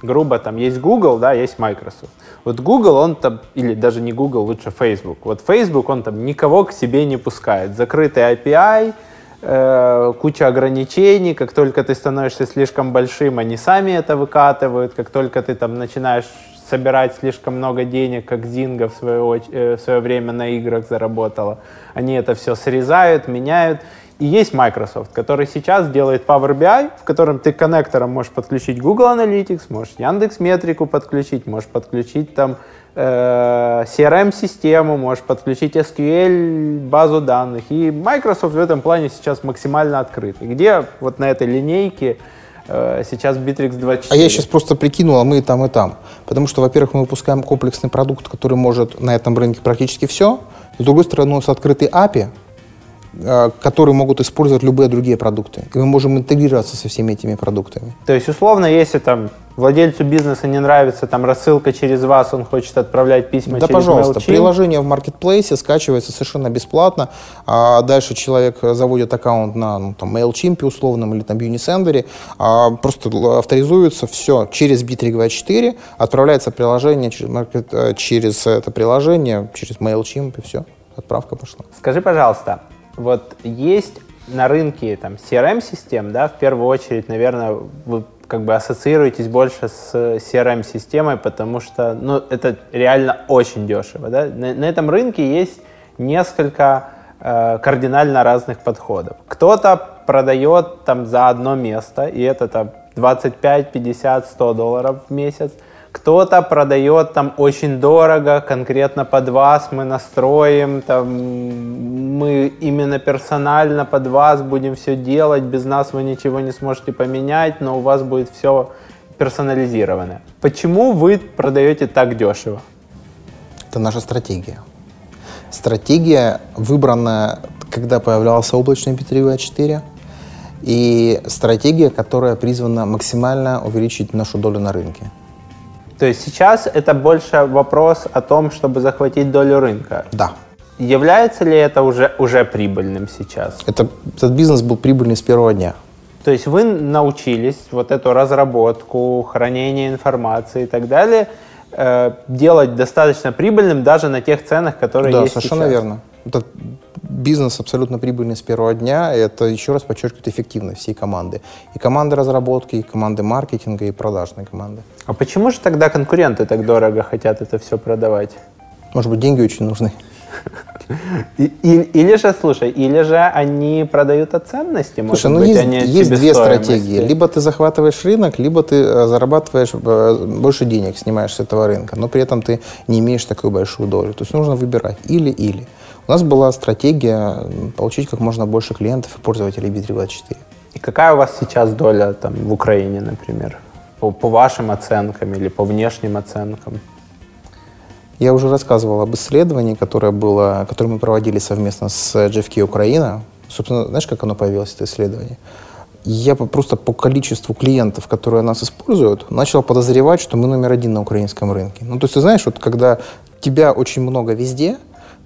грубо, там, есть Google, да, есть Microsoft. Вот Google, он там, или даже не Google, лучше Facebook. Вот Facebook, он там никого к себе не пускает. Закрытый API, куча ограничений, как только ты становишься слишком большим, они сами это выкатывают, как только ты там начинаешь собирать слишком много денег, как Zynga в свое, э, в свое время на играх заработала. Они это все срезают, меняют. И есть Microsoft, который сейчас делает Power BI, в котором ты коннектором можешь подключить Google Analytics, можешь Яндекс Метрику подключить, можешь подключить там э, CRM-систему, можешь подключить SQL, базу данных. И Microsoft в этом плане сейчас максимально открыт. И где вот на этой линейке Э, сейчас Bittrex 24. А я сейчас просто прикинул, а мы и там, и там. Потому что, во-первых, мы выпускаем комплексный продукт, который может на этом рынке практически все. С другой стороны, у нас открытый API, Э, которые могут использовать любые другие продукты. И мы можем интегрироваться со всеми этими продуктами. То есть, условно, если там владельцу бизнеса не нравится там рассылка через вас, он хочет отправлять письма да, через пожалуйста, MailChimp. приложение в маркетплейсе скачивается совершенно бесплатно. А дальше человек заводит аккаунт на ну, там, MailChimp условном или там Unisender, а просто авторизуется, все, через Bittrex24 отправляется приложение через, маркет, э, через это приложение, через MailChimp и все, отправка пошла. Скажи, пожалуйста, вот есть на рынке там CRM-систем, да, в первую очередь, наверное, вы как бы ассоциируетесь больше с CRM-системой, потому что, ну, это реально очень дешево, да. На, на этом рынке есть несколько э, кардинально разных подходов. Кто-то продает там за одно место, и это там 25, 50, 100 долларов в месяц. Кто-то продает там очень дорого, конкретно под вас мы настроим, там, мы именно персонально под вас будем все делать, без нас вы ничего не сможете поменять, но у вас будет все персонализированное. Почему вы продаете так дешево? Это наша стратегия. Стратегия выбрана, когда появлялся облачный B324, и стратегия, которая призвана максимально увеличить нашу долю на рынке. То есть сейчас это больше вопрос о том, чтобы захватить долю рынка. Да. Является ли это уже, уже прибыльным сейчас? Это, этот бизнес был прибыльный с первого дня. То есть вы научились вот эту разработку, хранение информации и так далее э, делать достаточно прибыльным даже на тех ценах, которые да, есть совершенно сейчас. верно. Это бизнес абсолютно прибыльный с первого дня. Это еще раз подчеркивает эффективность всей команды. И команды разработки, и команды маркетинга, и продажной команды. А почему же тогда конкуренты так дорого хотят это все продавать? Может быть, деньги очень нужны. Или же, слушай, или же они продают от ценности, может Слушай, ну быть, есть, они от есть две стратегии. Либо ты захватываешь рынок, либо ты э, зарабатываешь э, больше денег, снимаешь с этого рынка, но при этом ты не имеешь такую большую долю. То есть нужно выбирать или-или. У нас была стратегия получить как можно больше клиентов и пользователей B324. И какая у вас сейчас доля там в Украине, например? По, по вашим оценкам или по внешним оценкам? Я уже рассказывал об исследовании, которое, было, которое мы проводили совместно с GFK Украина. Собственно, знаешь, как оно появилось, это исследование? Я просто по количеству клиентов, которые нас используют, начал подозревать, что мы номер один на украинском рынке. Ну, то есть, ты знаешь, вот когда тебя очень много везде,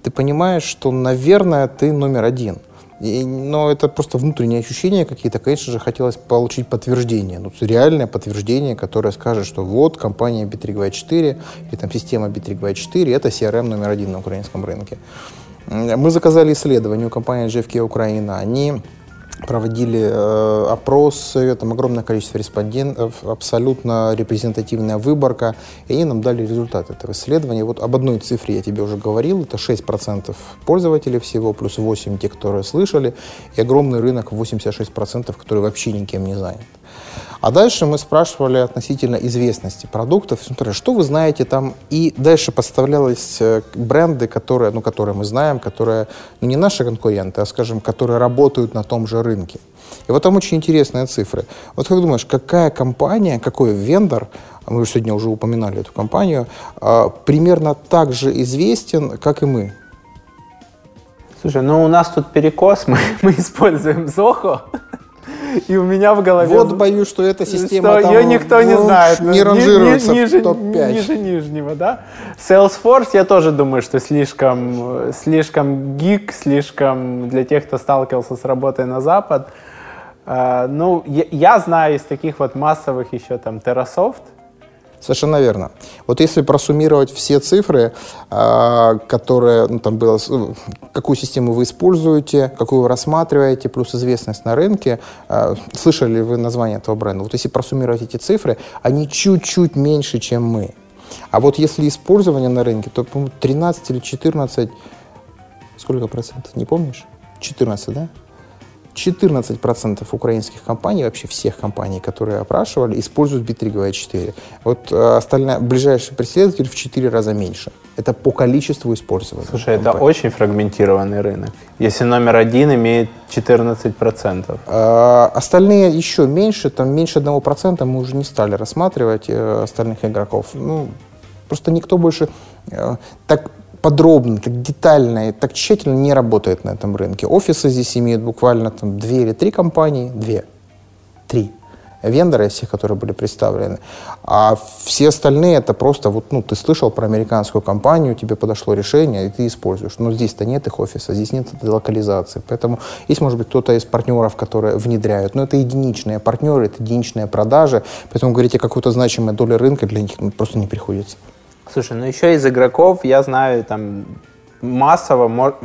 ты понимаешь, что, наверное, ты номер один. И- но это просто внутренние ощущения какие-то. Конечно же, хотелось получить подтверждение. Ну, реальное подтверждение, которое скажет, что вот компания B324 или там система B324 это CRM номер один на украинском рынке. Мы заказали исследование у компании GFK Украина. Они проводили э, опросы, там огромное количество респондентов, абсолютно репрезентативная выборка, и они нам дали результат этого исследования. Вот об одной цифре я тебе уже говорил, это 6% пользователей всего, плюс 8 те, которые слышали, и огромный рынок 86%, который вообще никем не занят. А дальше мы спрашивали относительно известности продуктов. Смотри, что вы знаете там? И дальше подставлялись э, бренды, которые, ну, которые мы знаем, которые ну, не наши конкуренты, а, скажем, которые работают на том же рынке. И вот там очень интересные цифры. Вот как думаешь, какая компания, какой вендор, а мы сегодня уже упоминали эту компанию, а, примерно так же известен, как и мы? Слушай, ну у нас тут перекос, мы, мы используем Зохо, и у меня в голове... Вот боюсь, что эта система что там, ее никто не ну, знает. не ранжируется ни- ниже, в топ-5. Ниже нижнего, да? Salesforce, я тоже думаю, что слишком, э, слишком гик, слишком для тех, кто сталкивался с работой на Запад. А, ну, я, я знаю из таких вот массовых еще там Terrasoft, Совершенно верно. Вот если просуммировать все цифры, а, которые ну, там было, какую систему вы используете, какую вы рассматриваете, плюс известность на рынке, а, слышали ли вы название этого бренда? Вот если просуммировать эти цифры, они чуть-чуть меньше, чем мы. А вот если использование на рынке, то, по-моему, 13 или 14, сколько процентов, не помнишь? 14, да? 14% украинских компаний, вообще всех компаний, которые опрашивали, используют B324. Вот э, остальная, ближайший преследователь в 4 раза меньше. Это по количеству использования. Слушай, это компаний. очень фрагментированный рынок. Если номер один имеет 14%. А, Остальные еще меньше, там меньше 1% мы уже не стали рассматривать э, остальных игроков. Ну, просто никто больше э, так подробно, так детально и так тщательно не работает на этом рынке. Офисы здесь имеют буквально там две или три компании, две, три вендора из всех, которые были представлены. А все остальные это просто вот, ну, ты слышал про американскую компанию, тебе подошло решение, и ты используешь. Но здесь-то нет их офиса, здесь нет этой локализации. Поэтому есть, может быть, кто-то из партнеров, которые внедряют. Но это единичные партнеры, это единичные продажи. Поэтому говорить о какой-то значимой доле рынка для них ну, просто не приходится. Слушай, ну еще из игроков я знаю там массово,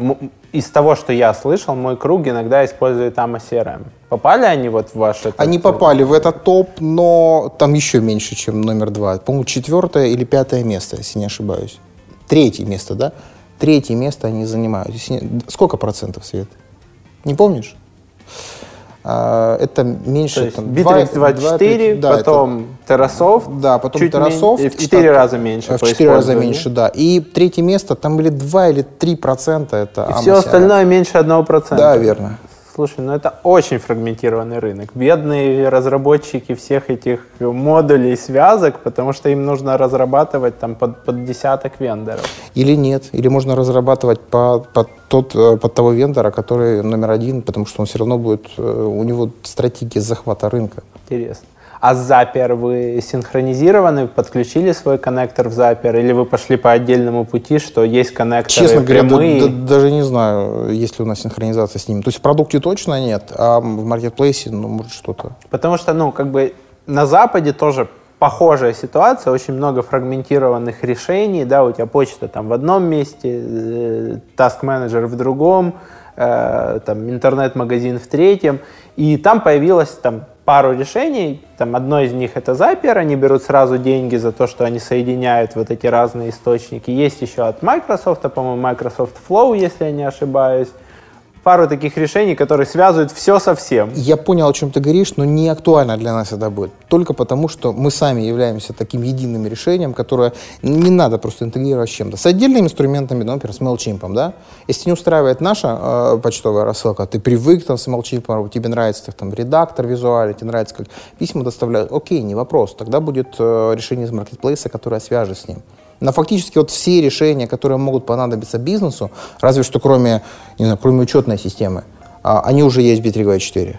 из того, что я слышал, мой круг иногда использует AMA CRM. Попали они вот в ваш... этот- Они попали в этот топ, но там еще меньше, чем номер два. По-моему, четвертое или пятое место, если не ошибаюсь. Третье место, да? Третье место они занимают. Сколько процентов, Свет? Не помнишь? А, это меньше... То есть там, Bittrex 24, 2, 2, потом это, Terrasoft. Да, потом чуть Terrasoft. И в 4 раза меньше. В 4 раза меньше, да. И третье место, там были 2 или 3 процента. Это и все остальное меньше 1 процента. Да, верно. Слушай, ну это очень фрагментированный рынок. Бедные разработчики всех этих модулей, связок, потому что им нужно разрабатывать там под, под десяток вендоров. Или нет, или можно разрабатывать под, под, тот, э, под того вендора, который номер один, потому что он все равно будет, э, у него стратегия захвата рынка. Интересно. А Zapier вы синхронизированы, подключили свой коннектор в Zapier, или вы пошли по отдельному пути, что есть коннекторы Честно прямые? говоря, да, да, даже не знаю, есть ли у нас синхронизация с ним. То есть в продукте точно нет, а в маркетплейсе, ну, может, что-то. Потому что, ну, как бы на Западе тоже похожая ситуация, очень много фрагментированных решений, да, у тебя почта там в одном месте, э, task менеджер в другом, э, там интернет-магазин в третьем, и там появилась там пару решений. Там одно из них это Zapier, они берут сразу деньги за то, что они соединяют вот эти разные источники. Есть еще от Microsoft, по-моему, Microsoft Flow, если я не ошибаюсь пару таких решений, которые связывают все со всем. Я понял, о чем ты говоришь, но не актуально для нас это будет. Только потому, что мы сами являемся таким единым решением, которое не надо просто интегрировать с чем-то. С отдельными инструментами, например, с MailChimp, да? Если не устраивает наша э, почтовая рассылка, ты привык там с MailChimp, тебе нравится там редактор визуальный, тебе нравится, как письма доставляют, окей, не вопрос. Тогда будет э, решение из маркетплейса, которое свяжет с ним. Но фактически вот все решения, которые могут понадобиться бизнесу, разве что кроме, не знаю, кроме учетной системы, а, они уже есть в B324.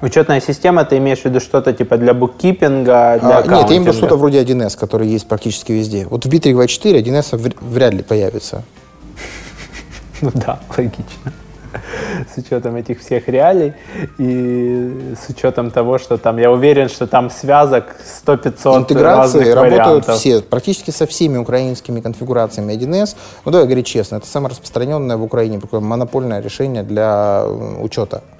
Учетная система, ты имеешь в виду что-то типа для буккипинга, для а, Нет, я имею в виду что-то вроде 1С, который есть практически везде. Вот в B324 1С вряд ли появится. Ну да, логично. с учетом этих всех реалий и с учетом того, что там, я уверен, что там связок 100-500 Интеграции работают вариантов. все, практически со всеми украинскими конфигурациями 1С. Ну, давай говорить честно, это самое распространенное в Украине такое монопольное решение для учета а,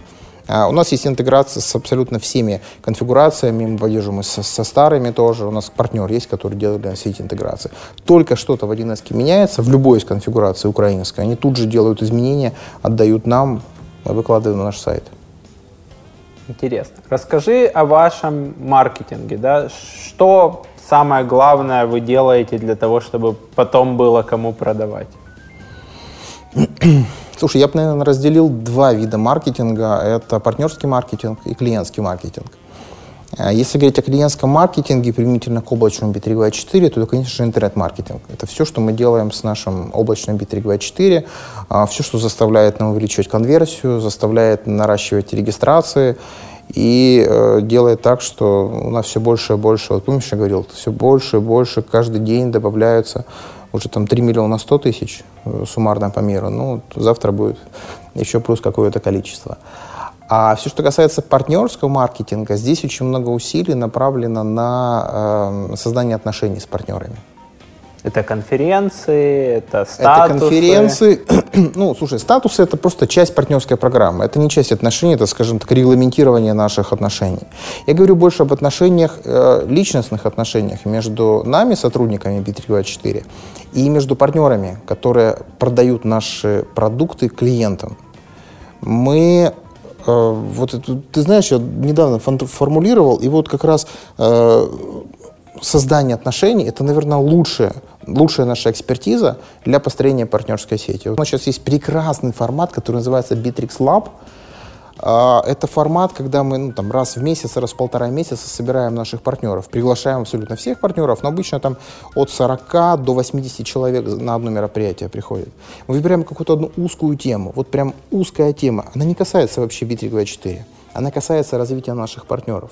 у нас есть интеграция с абсолютно всеми конфигурациями, мы поддерживаем со, со старыми тоже. У нас партнер есть, который делает для все эти интеграции. Только что-то в 1С меняется, в любой из конфигураций украинской, они тут же делают изменения, отдают нам, мы выкладываем на наш сайт. Интересно. Расскажи о вашем маркетинге. Да? Что самое главное вы делаете для того, чтобы потом было кому продавать? Слушай, я бы, наверное, разделил два вида маркетинга. Это партнерский маркетинг и клиентский маркетинг. А если говорить о клиентском маркетинге применительно к облачному B324, то это, конечно же, интернет-маркетинг. Это все, что мы делаем с нашим облачным B324, а, все, что заставляет нам увеличивать конверсию, заставляет наращивать регистрации и э, делает так, что у нас все больше и больше, вот помнишь, я говорил, все больше и больше каждый день добавляются уже там 3 миллиона 100 тысяч э, суммарно по миру, ну, завтра будет еще плюс какое-то количество. А все, что касается партнерского маркетинга, здесь очень много усилий направлено на э, создание отношений с партнерами. Это конференции, это статусы? Это конференции. ну, слушай, статусы — это просто часть партнерской программы. Это не часть отношений, это, скажем так, регламентирование наших отношений. Я говорю больше об отношениях, э, личностных отношениях между нами, сотрудниками B324, и между партнерами, которые продают наши продукты клиентам. Мы э, вот это, ты знаешь, я недавно формулировал, и вот как раз э, создание отношений – это, наверное, лучшее лучшая наша экспертиза для построения партнерской сети. У нас сейчас есть прекрасный формат, который называется Bittrex Lab. А, это формат, когда мы ну, там, раз в месяц, раз в полтора месяца собираем наших партнеров. Приглашаем абсолютно всех партнеров, но обычно там от 40 до 80 человек на одно мероприятие приходит. Мы выбираем какую-то одну узкую тему. Вот прям узкая тема. Она не касается вообще Bittrex24. Она касается развития наших партнеров.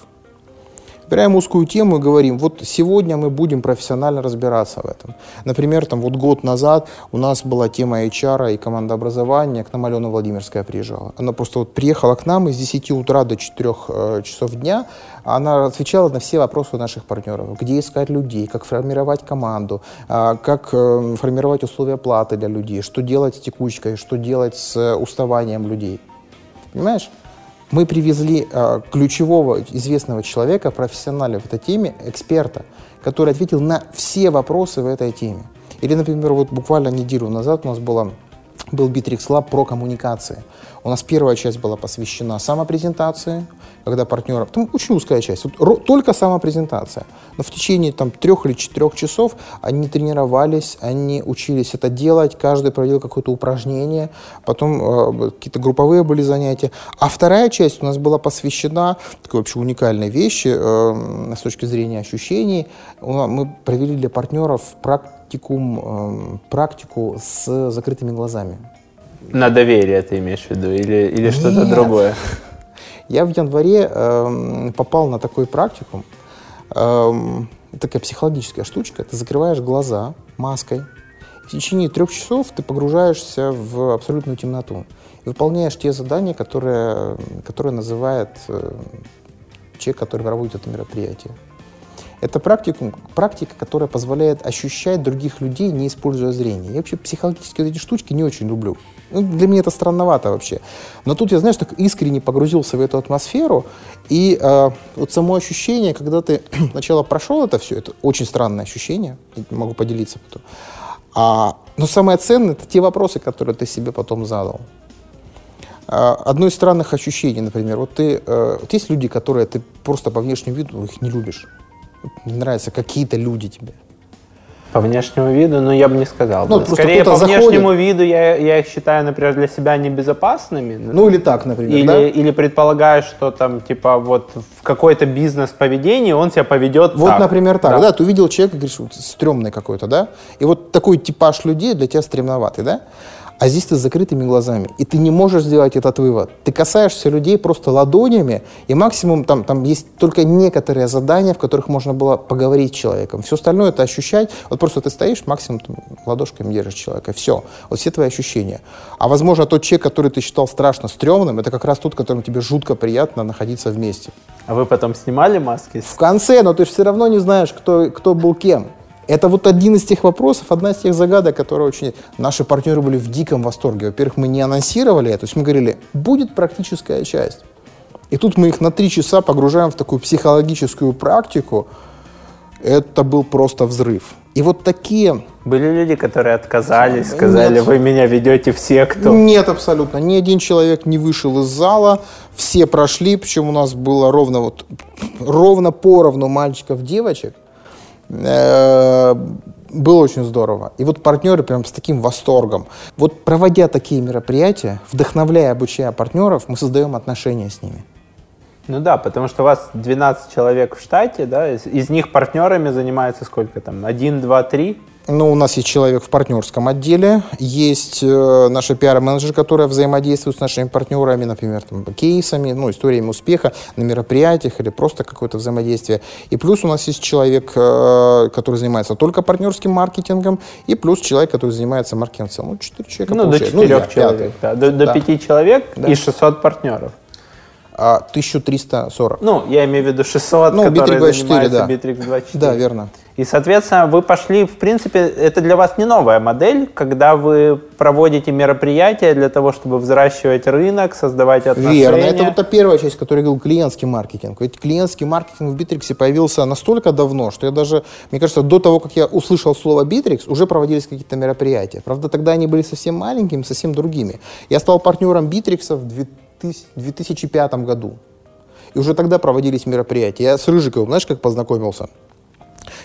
Выбираем узкую тему и говорим, вот сегодня мы будем профессионально разбираться в этом. Например, там вот год назад у нас была тема HR и команда образования, к нам Алена Владимирская приезжала. Она просто вот приехала к нам из 10 утра до 4 э, часов дня, она отвечала на все вопросы наших партнеров. Где искать людей, как формировать команду, э, как э, формировать условия платы для людей, что делать с текучкой, что делать с уставанием людей. Понимаешь? Мы привезли э, ключевого известного человека, профессионала в этой теме, эксперта, который ответил на все вопросы в этой теме. Или, например, вот буквально неделю назад у нас была был Bittrex Lab про коммуникации. У нас первая часть была посвящена самопрезентации, когда партнеров... Там очень узкая часть, вот, только самопрезентация. Но в течение там, трех или четырех часов они тренировались, они учились это делать, каждый проводил какое-то упражнение, потом э, какие-то групповые были занятия. А вторая часть у нас была посвящена такой вообще уникальной вещи э, с точки зрения ощущений. Мы провели для партнеров практикум, практику с закрытыми глазами. На доверие ты имеешь в виду или, или что-то другое? Я в январе э, попал на такой практикум. Э, такая психологическая штучка. Ты закрываешь глаза маской. В течение трех часов ты погружаешься в абсолютную темноту. И выполняешь те задания, которые, которые называет э, человек, который проводит это мероприятие. Это практика, практика, которая позволяет ощущать других людей, не используя зрение. Я вообще психологически эти штучки не очень люблю. Ну, для меня это странновато вообще. Но тут я, знаешь, так искренне погрузился в эту атмосферу, и э, вот само ощущение, когда ты сначала прошел это все, это очень странное ощущение, могу поделиться потом. А, но самое ценное — это те вопросы, которые ты себе потом задал. А, одно из странных ощущений, например, вот ты, э, вот есть люди, которые ты просто по внешнему виду их не любишь не нравятся какие-то люди тебе. По внешнему виду, ну, я бы не сказал. Ну, Скорее, по заходит. внешнему виду я, я их считаю, например, для себя небезопасными. Ну, или так, например, или, да? Или предполагаю, что там, типа, вот в какой-то бизнес-поведении он себя поведет Вот, так. например, так, да. да? Ты увидел человека, говоришь, вот, стрёмный какой-то, да? И вот такой типаж людей для тебя стремноватый, да? А здесь ты с закрытыми глазами, и ты не можешь сделать этот вывод. Ты касаешься людей просто ладонями, и максимум там, там есть только некоторые задания, в которых можно было поговорить с человеком. Все остальное это ощущать. Вот просто ты стоишь, максимум там, ладошками держишь человека. Все. Вот все твои ощущения. А возможно, тот человек, который ты считал страшно стрёмным, это как раз тот, которым тебе жутко приятно находиться вместе. А вы потом снимали маски? В конце, но ты же все равно не знаешь, кто, кто был кем. Это вот один из тех вопросов, одна из тех загадок, которые очень... Наши партнеры были в диком восторге. Во-первых, мы не анонсировали это, то есть мы говорили, будет практическая часть. И тут мы их на три часа погружаем в такую психологическую практику. Это был просто взрыв. И вот такие... Были люди, которые отказались, сказали, Нет. вы меня ведете в секту? Нет, абсолютно. Ни один человек не вышел из зала. Все прошли, причем у нас было ровно, вот, ровно поровну мальчиков, девочек. Э, было очень здорово. И вот партнеры прям с таким восторгом. Вот проводя такие мероприятия, вдохновляя, обучая партнеров, мы создаем отношения с ними. Ну да, потому что у вас 12 человек в штате, да, из, из них партнерами занимается сколько там? Один, два, три? Ну, у нас есть человек в партнерском отделе, есть э, наши пиар-менеджеры, которые взаимодействуют с нашими партнерами, например, там, кейсами, ну, историями успеха на мероприятиях или просто какое-то взаимодействие. И плюс у нас есть человек, э, который занимается только партнерским маркетингом, и плюс человек, который занимается маркетингом. Ну, четыре человека Ну, получается. до четырех ну, человек, да. До, до да. пяти человек да. и 600 партнеров. 1340. А, ну, я имею в виду 600, ну, которые Bittrex 24, да. Bittrex 24. Да, верно. И, соответственно, вы пошли, в принципе, это для вас не новая модель, когда вы проводите мероприятия для того, чтобы взращивать рынок, создавать отношения. Верно. Это вот та первая часть, которую я говорил, клиентский маркетинг. Ведь клиентский маркетинг в Bittrex появился настолько давно, что я даже, мне кажется, до того, как я услышал слово Bittrex, уже проводились какие-то мероприятия. Правда, тогда они были совсем маленькими, совсем другими. Я стал партнером Bittrex в 2000 2005 году. И уже тогда проводились мероприятия. Я с Рыжиковым, знаешь, как познакомился?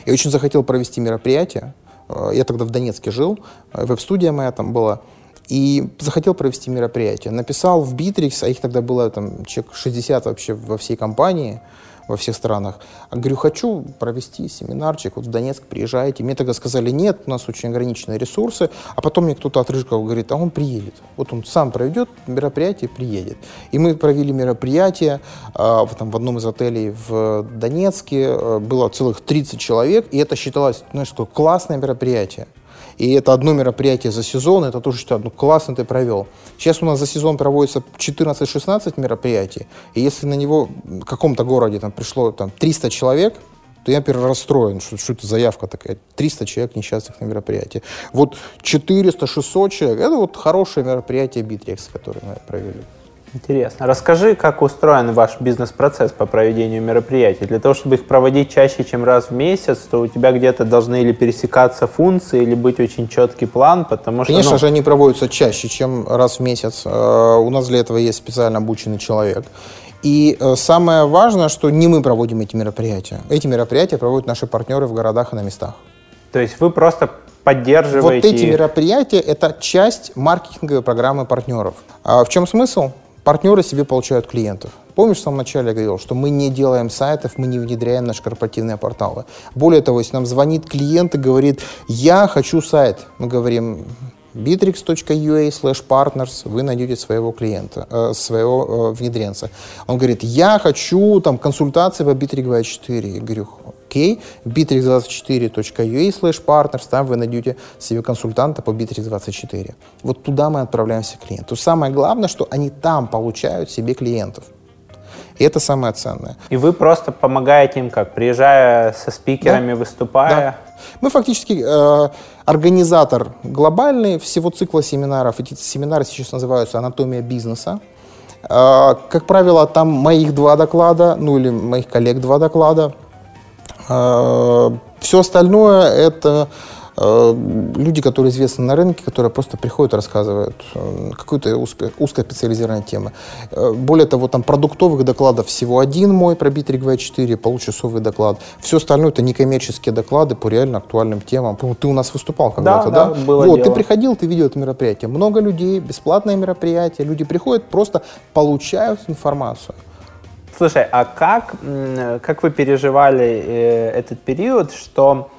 Я очень захотел провести мероприятие. Э, я тогда в Донецке жил, э, веб-студия моя там была. И захотел провести мероприятие. Написал в Bittrex, а их тогда было там человек 60 вообще во всей компании – во всех странах. А говорю, хочу провести семинарчик, вот в Донецк приезжаете. Мне тогда сказали, нет, у нас очень ограниченные ресурсы. А потом мне кто-то от Рыжикова говорит, а он приедет. Вот он сам проведет мероприятие, приедет. И мы провели мероприятие э, в, там, в одном из отелей в Донецке. Э, было целых 30 человек, и это считалось, знаешь, такое классное мероприятие. И это одно мероприятие за сезон, это тоже считаю, ну классно ты провел. Сейчас у нас за сезон проводится 14-16 мероприятий, и если на него в каком-то городе там пришло там 300 человек, то я, например, что, что это заявка такая. 300 человек несчастных на мероприятии. Вот 400-600 человек, это вот хорошее мероприятие Битрекс, которое мы провели. Интересно. Расскажи, как устроен ваш бизнес-процесс по проведению мероприятий. Для того, чтобы их проводить чаще, чем раз в месяц, то у тебя где-то должны или пересекаться функции, или быть очень четкий план, потому что... Конечно ну, же, они проводятся чаще, чем раз в месяц. Э, У нас для этого есть специально обученный человек. И э, самое важное, что не мы проводим эти мероприятия. Эти мероприятия проводят наши партнеры в городах и на местах. То есть вы просто Вот поддерживаете эти их. мероприятия – это часть маркетинговой программы партнеров. А в чем смысл? Партнеры себе получают клиентов. Помнишь, в самом начале я говорил, что мы не делаем сайтов, мы не внедряем наши корпоративные порталы. Более того, если нам звонит клиент и говорит, я хочу сайт, мы говорим, bittrex.ua slash partners, вы найдете своего клиента, э, своего э, внедренца. Он говорит, я хочу там консультации по Bittrex24. Я говорю, bittrex24.ua slash partners, там вы найдете себе консультанта по Bittrex24. Вот туда мы отправляемся клиенту. Самое главное, что они там получают себе клиентов. И это самое ценное. И вы просто помогаете им как? Приезжая со спикерами, выступая? Да. Мы фактически э, организатор глобальный всего цикла семинаров. Эти семинары сейчас называются «Анатомия бизнеса». Э, как правило, там моих два доклада, ну или моих коллег два доклада. Э, все остальное это э, люди, которые известны на рынке, которые просто приходят и рассказывают э, какую-то узко- узкоспециализированную тему. Э, Более того, там продуктовых докладов всего один мой про Bittrex 24, получасовый доклад. Все остальное это некоммерческие доклады по реально актуальным темам. Ты у нас выступал когда-то, да, да? было вот, дело. ты приходил, ты видел это мероприятие. Много людей, бесплатное мероприятие. Люди приходят, просто получают информацию. Слушай, а как, как вы переживали э, этот период, что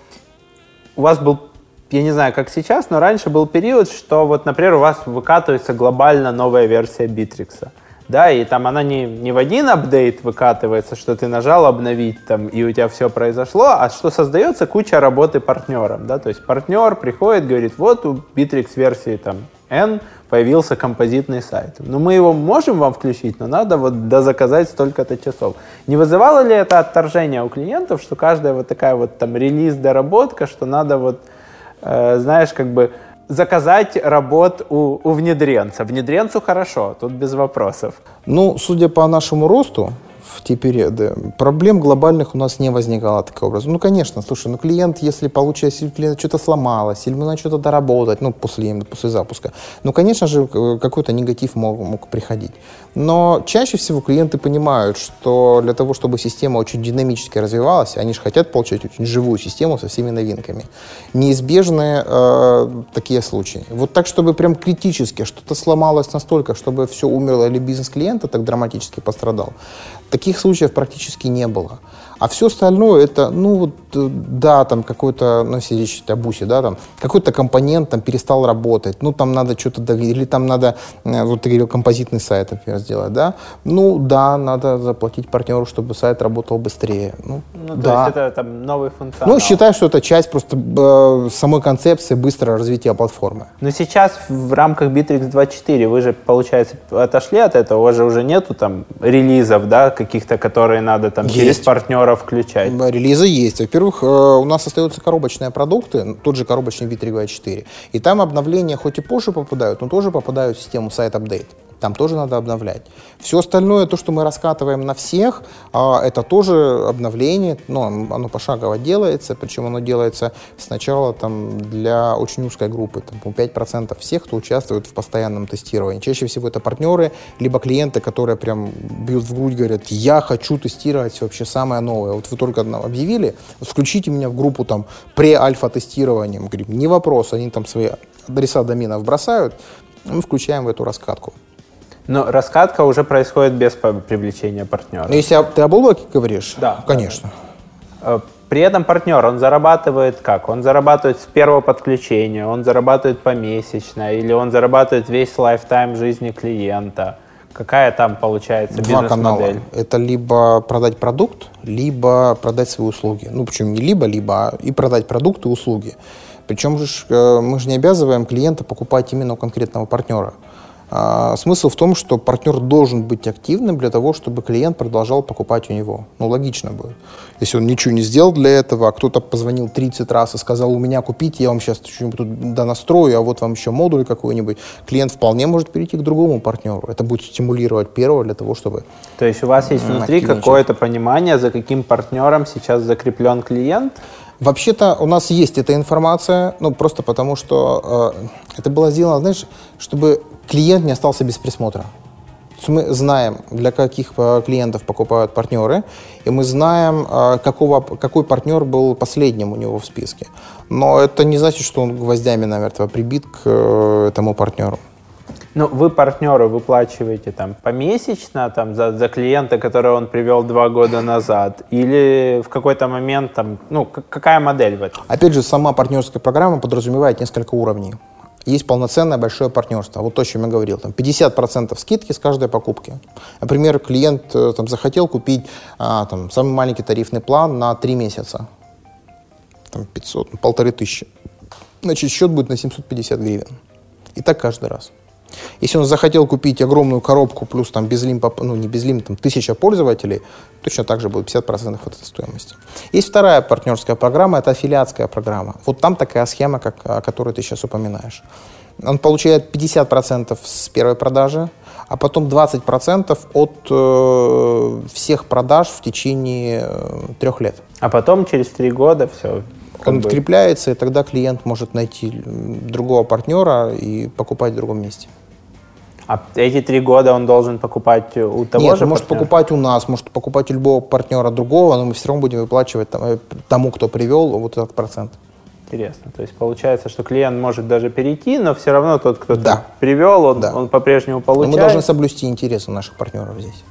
у вас был, я не знаю, как сейчас, но раньше был период, что вот, например, у вас выкатывается глобально новая версия Битрикса. Да, и там она не, не в один апдейт выкатывается, что ты нажал обновить там, и у тебя все произошло, а что создается куча работы партнером, да, то есть партнер приходит, говорит, вот у Bittrex версии там N появился композитный сайт. Ну, мы его можем вам включить, но надо вот дозаказать столько-то часов. Не вызывало ли это отторжение у клиентов, что каждая вот такая вот там релиз-доработка, что надо вот, э, знаешь, как бы заказать работ у, у внедренца. Внедренцу хорошо, тут без вопросов. Ну, судя по нашему росту в те периоды, проблем глобальных у нас не возникало таким образом. Ну, конечно, слушай, ну клиент, если получается, если клиент что-то сломалось, или ему надо что-то доработать, ну, после, после запуска, ну, конечно же, какой-то негатив мог, мог приходить. Но чаще всего клиенты понимают, что для того, чтобы система очень динамически развивалась, они же хотят получать очень живую систему со всеми новинками. Неизбежны э, такие случаи. Вот так, чтобы прям критически что-то сломалось настолько, чтобы все умерло или бизнес клиента так драматически пострадал, таких случаев практически не было. А все остальное это, ну вот, э, да, там какой-то, ну если речь о бусе, да, там какой-то компонент там перестал работать, ну там надо что-то давить, или там надо, э, вот ты говорил, композитный сайт, например, сделать, да, ну да, надо заплатить партнеру, чтобы сайт работал быстрее. Ну, Ну, то да. есть это там новый функционал. Ну, считай, что это часть просто э, самой концепции быстрого развития платформы. Но сейчас в рамках Bittrex 2.4 вы же, получается, отошли от этого, у вас же уже нету там релизов, да, каких-то, которые надо там через Есть. Партнеров включать. Релизы есть. Во-первых, э, у нас остаются коробочные продукты, ну, тот же коробочный Bittrex 24. И там обновления хоть и позже попадают, но тоже попадают в систему сайт апдейт. Там тоже надо обновлять. Все остальное, то, что мы раскатываем на всех, а, это тоже обновление. Но оно пошагово делается, причем оно делается сначала там, для очень узкой группы, там, по 5% всех, кто участвует в постоянном тестировании. Чаще всего это партнеры, либо клиенты, которые прям бьют в грудь, говорят, я хочу тестировать вообще самое новое. Вот вы только объявили, включите меня в группу там пре-альфа-тестирования. Мы говорим, не вопрос, они там свои адреса доменов бросают, мы включаем в эту раскатку. Но раскатка уже происходит без привлечения партнера. Но если ты об облаке говоришь, Да. конечно. Э, При этом партнер, он зарабатывает как? Он зарабатывает с первого подключения, он зарабатывает помесячно, или он зарабатывает весь лайфтайм жизни клиента. Какая там получается бизнес-модель? Это либо продать продукт, либо продать свои услуги. Ну, почему не либо, либо, а и продать продукты и услуги. Причем же э, мы же не обязываем клиента покупать именно у конкретного партнера. А, смысл в том, что партнер должен быть активным для того, чтобы клиент продолжал покупать у него. Ну, логично будет. Если он ничего не сделал для этого, а кто-то позвонил 30 раз и сказал, у меня купить, я вам сейчас что-нибудь тут донастрою, а вот вам еще модуль какой-нибудь, клиент вполне может перейти к другому партнеру. Это будет стимулировать первого для того, чтобы... То есть у вас есть внутри какое-то понимание, за каким партнером сейчас закреплен клиент? Вообще-то у нас есть эта информация, ну просто потому что э, это было сделано, знаешь, чтобы клиент не остался без присмотра. Мы знаем, для каких э, клиентов покупают партнеры, и мы знаем, э, какого, какой партнер был последним у него в списке. Но это не значит, что он гвоздями намертво прибит к э, этому партнеру. Ну, вы партнеры выплачиваете там помесячно там, за, за клиента, которого он привел два года назад? Или в какой-то момент там, ну, какая модель в этом? Опять же, сама партнерская программа подразумевает несколько уровней. Есть полноценное большое партнерство. Вот то, о чем я говорил. Там 50% скидки с каждой покупки. Например, клиент э, там, захотел купить а, там, самый маленький тарифный план на 3 месяца. Там 500, полторы тысячи. Значит, счет будет на 750 гривен. И так каждый раз. Если он захотел купить огромную коробку плюс там безлим, ну не безлим, там тысяча пользователей, точно так же будет 50% от этой стоимости. Есть вторая партнерская программа, это аффилиатская программа. Вот там такая схема, как, о которой ты сейчас упоминаешь. Он получает 50% с первой продажи, а потом 20% от э, всех продаж в течение э, трех лет. А потом через три года все, он бы... открепляется, и тогда клиент может найти другого партнера и покупать в другом месте. А эти три года он должен покупать у того Нет, же он может покупать у нас, может покупать у любого партнера другого, но мы все равно будем выплачивать э, тому, кто привел, вот этот процент. Интересно. То есть получается, что клиент может даже перейти, но все равно тот, кто да. привел, он, да. он по-прежнему получает. Но мы должны соблюсти интересы наших партнеров здесь.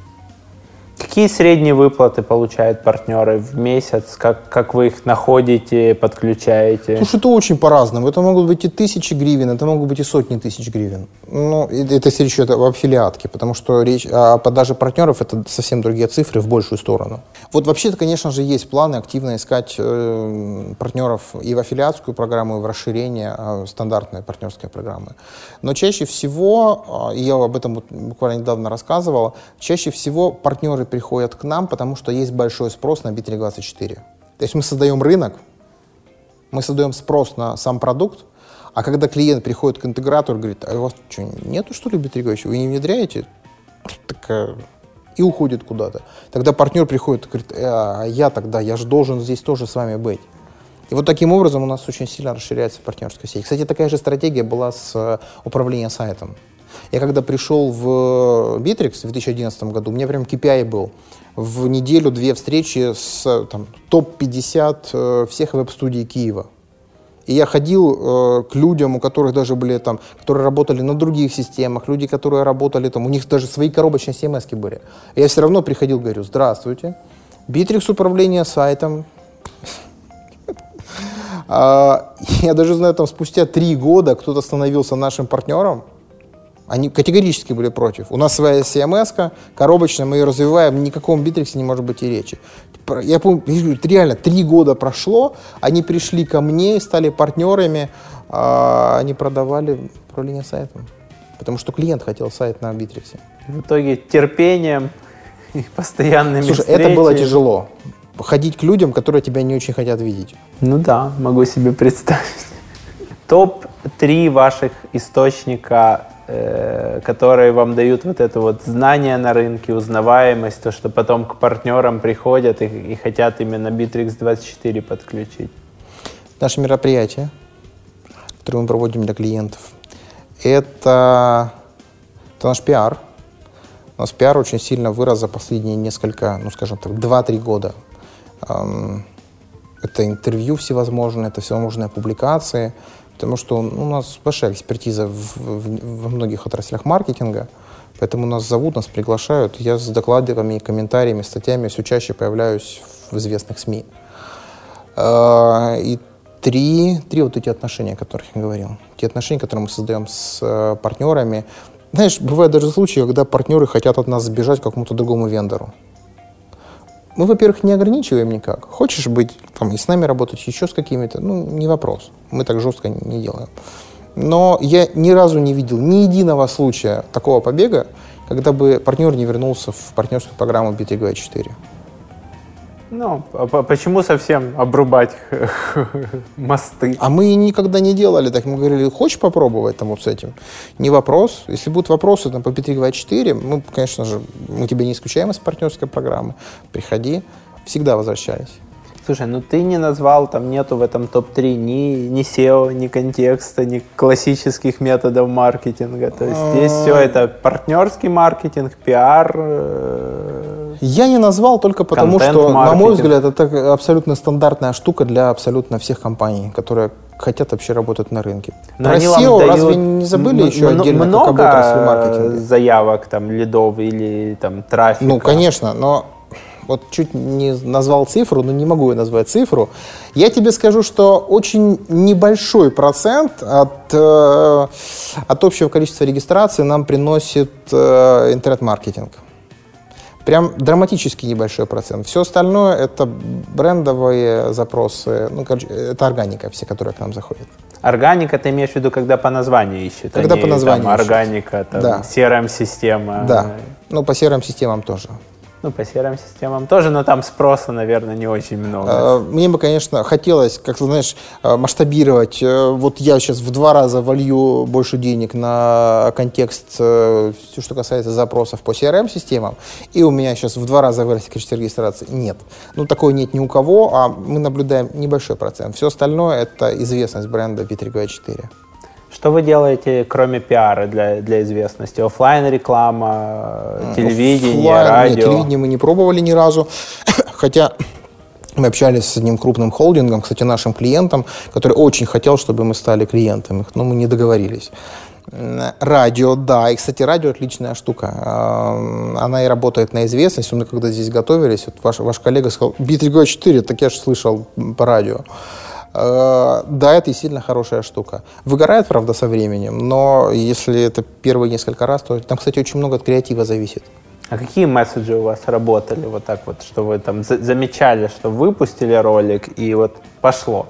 Какие средние выплаты получают партнеры в месяц? Как, как вы их находите, подключаете? Слушай, это очень по-разному. Это могут быть и тысячи гривен, это могут быть и сотни тысяч гривен. Ну, это если речь идет об аффилиатке, потому что речь о продаже партнеров – это совсем другие цифры в большую сторону. Вот вообще-то, конечно же, есть планы активно искать э, партнеров и в аффилиатскую программу, и в расширение э, стандартной партнерской программы. Но чаще всего, э, я об этом буквально недавно рассказывал, чаще всего партнеры приходят к нам, потому что есть большой спрос на Bittrex24. То есть мы создаем рынок, мы создаем спрос на сам продукт, а когда клиент приходит к интегратору и говорит, а у вас что, нету что ли Bittrex? Вы не внедряете? Так, и уходит куда-то. Тогда партнер приходит и говорит, а я тогда, я же должен здесь тоже с вами быть. И вот таким образом у нас очень сильно расширяется партнерская сеть. Кстати, такая же стратегия была с э, управлением сайтом. Я когда пришел в Bittrex в 2011 году, у меня прям KPI был. В неделю две встречи с там, топ-50 э, всех веб-студий Киева. И я ходил э, к людям, у которых даже были там, которые работали на других системах, люди, которые работали там, у них даже свои коробочные CMS были. И я все равно приходил, говорю, здравствуйте, Bittrex управление сайтом. А, я даже знаю, там спустя три года кто-то становился нашим партнером, они категорически были против. У нас своя CMS, коробочная, мы ее развиваем, ни о каком битриксе не может быть и речи. Я помню, реально, три года прошло, они пришли ко мне, стали партнерами, а они продавали управление сайтом. Потому что клиент хотел сайт на Битриксе. В итоге терпением и постоянными Слушай, встречами. это было тяжело. Ходить к людям, которые тебя не очень хотят видеть. Ну да, могу себе представить. Топ-3 ваших источника которые вам дают вот это вот знание на рынке, узнаваемость, то, что потом к партнерам приходят и, и хотят именно Bittrex 24 подключить? Наше мероприятие, которое мы проводим для клиентов, это, это наш пиар. У нас пиар очень сильно вырос за последние несколько, ну скажем так, 2-3 года. Это интервью всевозможные, это всевозможные публикации – потому что у нас большая экспертиза в, в, во многих отраслях маркетинга, поэтому нас зовут, нас приглашают. Я с докладами, комментариями, статьями все чаще появляюсь в известных СМИ. А, и три, три вот эти отношения, о которых я говорил. Те отношения, которые мы создаем с э, партнерами. Знаешь, бывают даже случаи, когда партнеры хотят от нас сбежать к какому-то другому вендору мы, во-первых, не ограничиваем никак. Хочешь быть там и с нами работать, еще с какими-то, ну, не вопрос. Мы так жестко не делаем. Но я ни разу не видел ни единого случая такого побега, когда бы партнер не вернулся в партнерскую программу B3G4. Ну, а по- почему совсем обрубать мосты? А мы никогда не делали так. Мы говорили, хочешь попробовать там вот с этим? Не вопрос. Если будут вопросы там, по P324, мы, конечно же, мы тебя не исключаем из партнерской программы. Приходи. Всегда возвращались. Слушай, ну ты не назвал, там нету в этом топ-3 ни, ни SEO, ни контекста, ни классических методов маркетинга. То есть здесь все это партнерский маркетинг, пиар. э, Я не назвал только потому, что, на мой взгляд, это абсолютно стандартная штука для абсолютно всех компаний, которые хотят вообще работать на рынке. Но Про SEO разве не забыли еще отдельно, много как заявок, там, лидов или там трафика? Ну, конечно, но вот чуть не назвал цифру, но не могу я назвать цифру. Я тебе скажу, что очень небольшой процент от, э, от общего количества регистраций нам приносит э, интернет-маркетинг. Прям драматически небольшой процент. Все остальное это брендовые запросы, ну, короче, это органика все, которые к нам заходят. Органика ты имеешь в виду, когда по названию ищет? а Когда не по названию там, органика, там, Да. CRM-система. Да, ну, по серым системам тоже. Ну, по CRM-системам тоже, но там спроса, наверное, не очень много. Э, Мне бы, конечно, хотелось, как ты знаешь, э, масштабировать. Э, Вот я сейчас в два раза волью больше денег на контекст, э, все, что касается запросов по CRM-системам, и у меня сейчас в два раза вырастет количество регистраций. Нет. Ну, такого нет ни у кого, а мы наблюдаем небольшой процент. Все остальное — это известность бренда B3G4. Что вы делаете, кроме пиара для, для известности? Оффлайн реклама, телевидение, Оффлайн- радио? Нет, телевидение мы не пробовали ни разу. Хотя мы общались с одним крупным холдингом, кстати, нашим клиентом, который очень хотел, чтобы мы стали клиентами, но мы не договорились. Радио, да. И, кстати, радио отличная штука. Она и работает на известность. Мы когда здесь готовились, вот ваш, ваш коллега сказал, B3G4, так я же слышал по радио. Э, Да, это действительно хорошая штука. Выгорает, правда, со временем, но если это первые несколько раз, то там, кстати, очень много от креатива зависит. А какие месседжи у вас работали вот так вот, что вы там за- замечали, что выпустили ролик и вот пошло?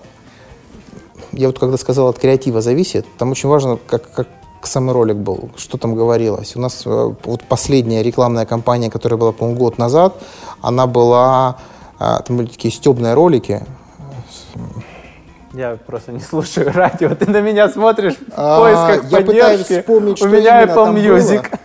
Я вот когда сказал, от креатива зависит, там очень важно, как, как самый ролик был, что там говорилось. У нас э, вот последняя рекламная кампания, которая была, по-моему, год назад, она была, а, там были такие стебные ролики, Я просто не слушаю радио, ты на меня смотришь в А, поисках поддержки. У меня Apple Music.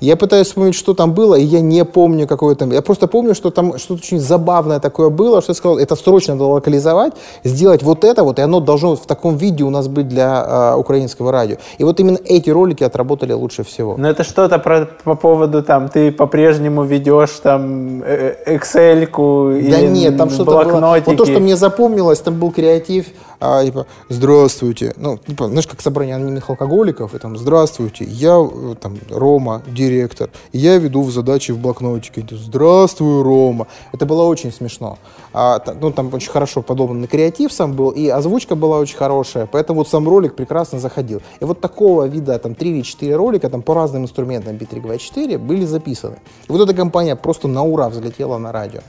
Я пытаюсь вспомнить, что там было, и я не помню, какое там. Я просто помню, что там что-то очень забавное такое было, что я сказал, это срочно надо локализовать, сделать вот это вот, и оно должно в таком виде у нас быть для а, украинского радио. И вот именно эти ролики отработали лучше всего. Но это что-то про, по поводу, там, ты по-прежнему ведешь там э, Excel-ку Да или нет, там что-то было. Вот то, что мне запомнилось, там был креатив, а, типа, здравствуйте. Ну, типа, знаешь, как собрание анонимных алкоголиков, и там, здравствуйте, я, э, там, Рома, директор, и я веду в задачи в блокнотике. Здравствуй, Рома. Это было очень смешно. А, ну, там очень хорошо подобный креатив сам был, и озвучка была очень хорошая, поэтому вот сам ролик прекрасно заходил. И вот такого вида, там, 3 или 4 ролика, там, по разным инструментам B324 были записаны. И вот эта компания просто на ура взлетела на радио.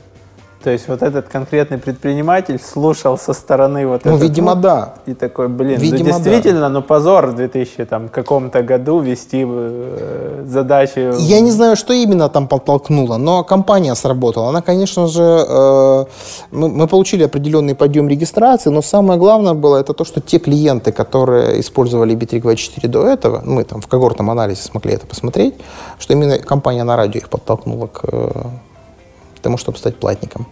То есть вот этот конкретный предприниматель слушал со стороны вот Ну, этот, видимо, да. И такой, блин, ну Видимо, да. действительно, ну позор в 2000 там, каком-то году вести э, задачи. Я не знаю, что именно там подтолкнуло, но компания сработала. Она, конечно же, э, мы, мы получили определенный подъем регистрации, но самое главное было это то, что те клиенты, которые использовали B324 до этого, мы там в когортном анализе смогли это посмотреть, что именно компания на радио их подтолкнула к э, тому, чтобы стать платником.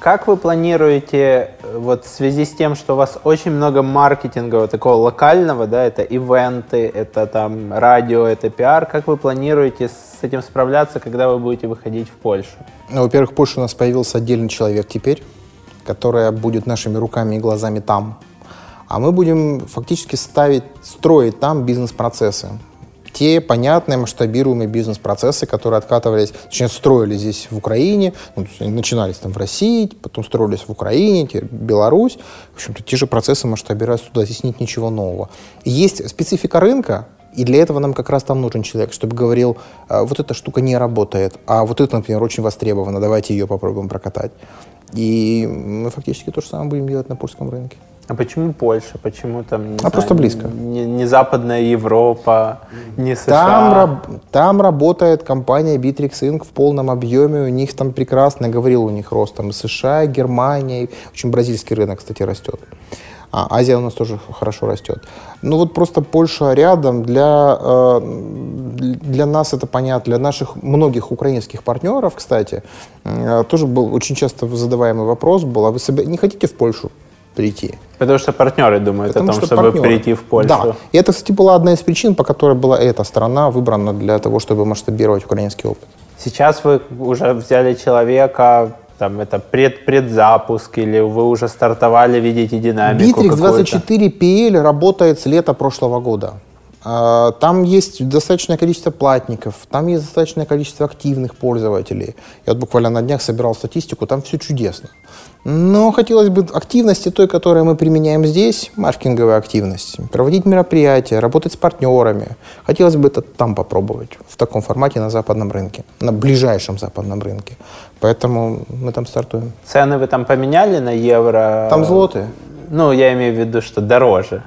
Как вы планируете, э, вот в связи с тем, что у вас очень много маркетинга вот такого локального, да, это ивенты, это там радио, это пиар, как вы планируете с этим справляться, когда вы будете выходить в Польшу? Ну, во-первых, в Польше у нас появился отдельный человек теперь, который будет нашими руками и глазами там. А мы будем фактически ставить, строить там бизнес-процессы. Те понятные масштабируемые бизнес-процессы, которые откатывались, точнее, строились здесь в Украине, ну, начинались там в России, потом строились в Украине, теперь Беларусь. В общем-то, те же процессы масштабируются туда, здесь нет ничего нового. Есть специфика рынка, и для этого нам как раз там нужен человек, чтобы говорил, «А, вот эта штука не работает, а вот это, например, очень востребовано, давайте ее попробуем прокатать. И мы фактически то же самое будем делать на польском рынке. А почему Польша? Почему там не, А знаю, просто близко. Не, не Западная Европа, не США? Там, раб- там работает компания Bittrex Inc. в полном объеме. У них там прекрасно, я говорил, у них рост там и США, и Германия. Очень бразильский рынок, кстати, растет. А, Азия у нас тоже хорошо растет. Ну вот просто Польша рядом. Для, э, для нас это понятно. Для наших многих украинских партнеров, кстати, э, тоже был очень часто задаваемый вопрос был, а вы себе не хотите в Польшу прийти? Потому что партнеры думают Потому о том, что чтобы партнеры. прийти в Польшу. Да. И это, кстати, была одна из причин, по которой была эта страна выбрана для того, чтобы масштабировать украинский опыт. Сейчас вы уже взяли человека, там это пред, предзапуск, или вы уже стартовали, видите динамику Bittrex какую-то? 24 PL работает с лета прошлого года. А, Там есть достаточное количество платников, там есть достаточное количество активных пользователей. Я вот буквально на днях собирал статистику, там все чудесно. Но хотелось бы активности той, которую мы применяем здесь, маркетинговая активность, проводить мероприятия, работать с партнерами. Хотелось бы это там попробовать, в таком формате на западном рынке, на ближайшем западном рынке. Поэтому мы там стартуем. Цены вы там поменяли на евро? Там злоты. Ну, я имею в виду, что дороже.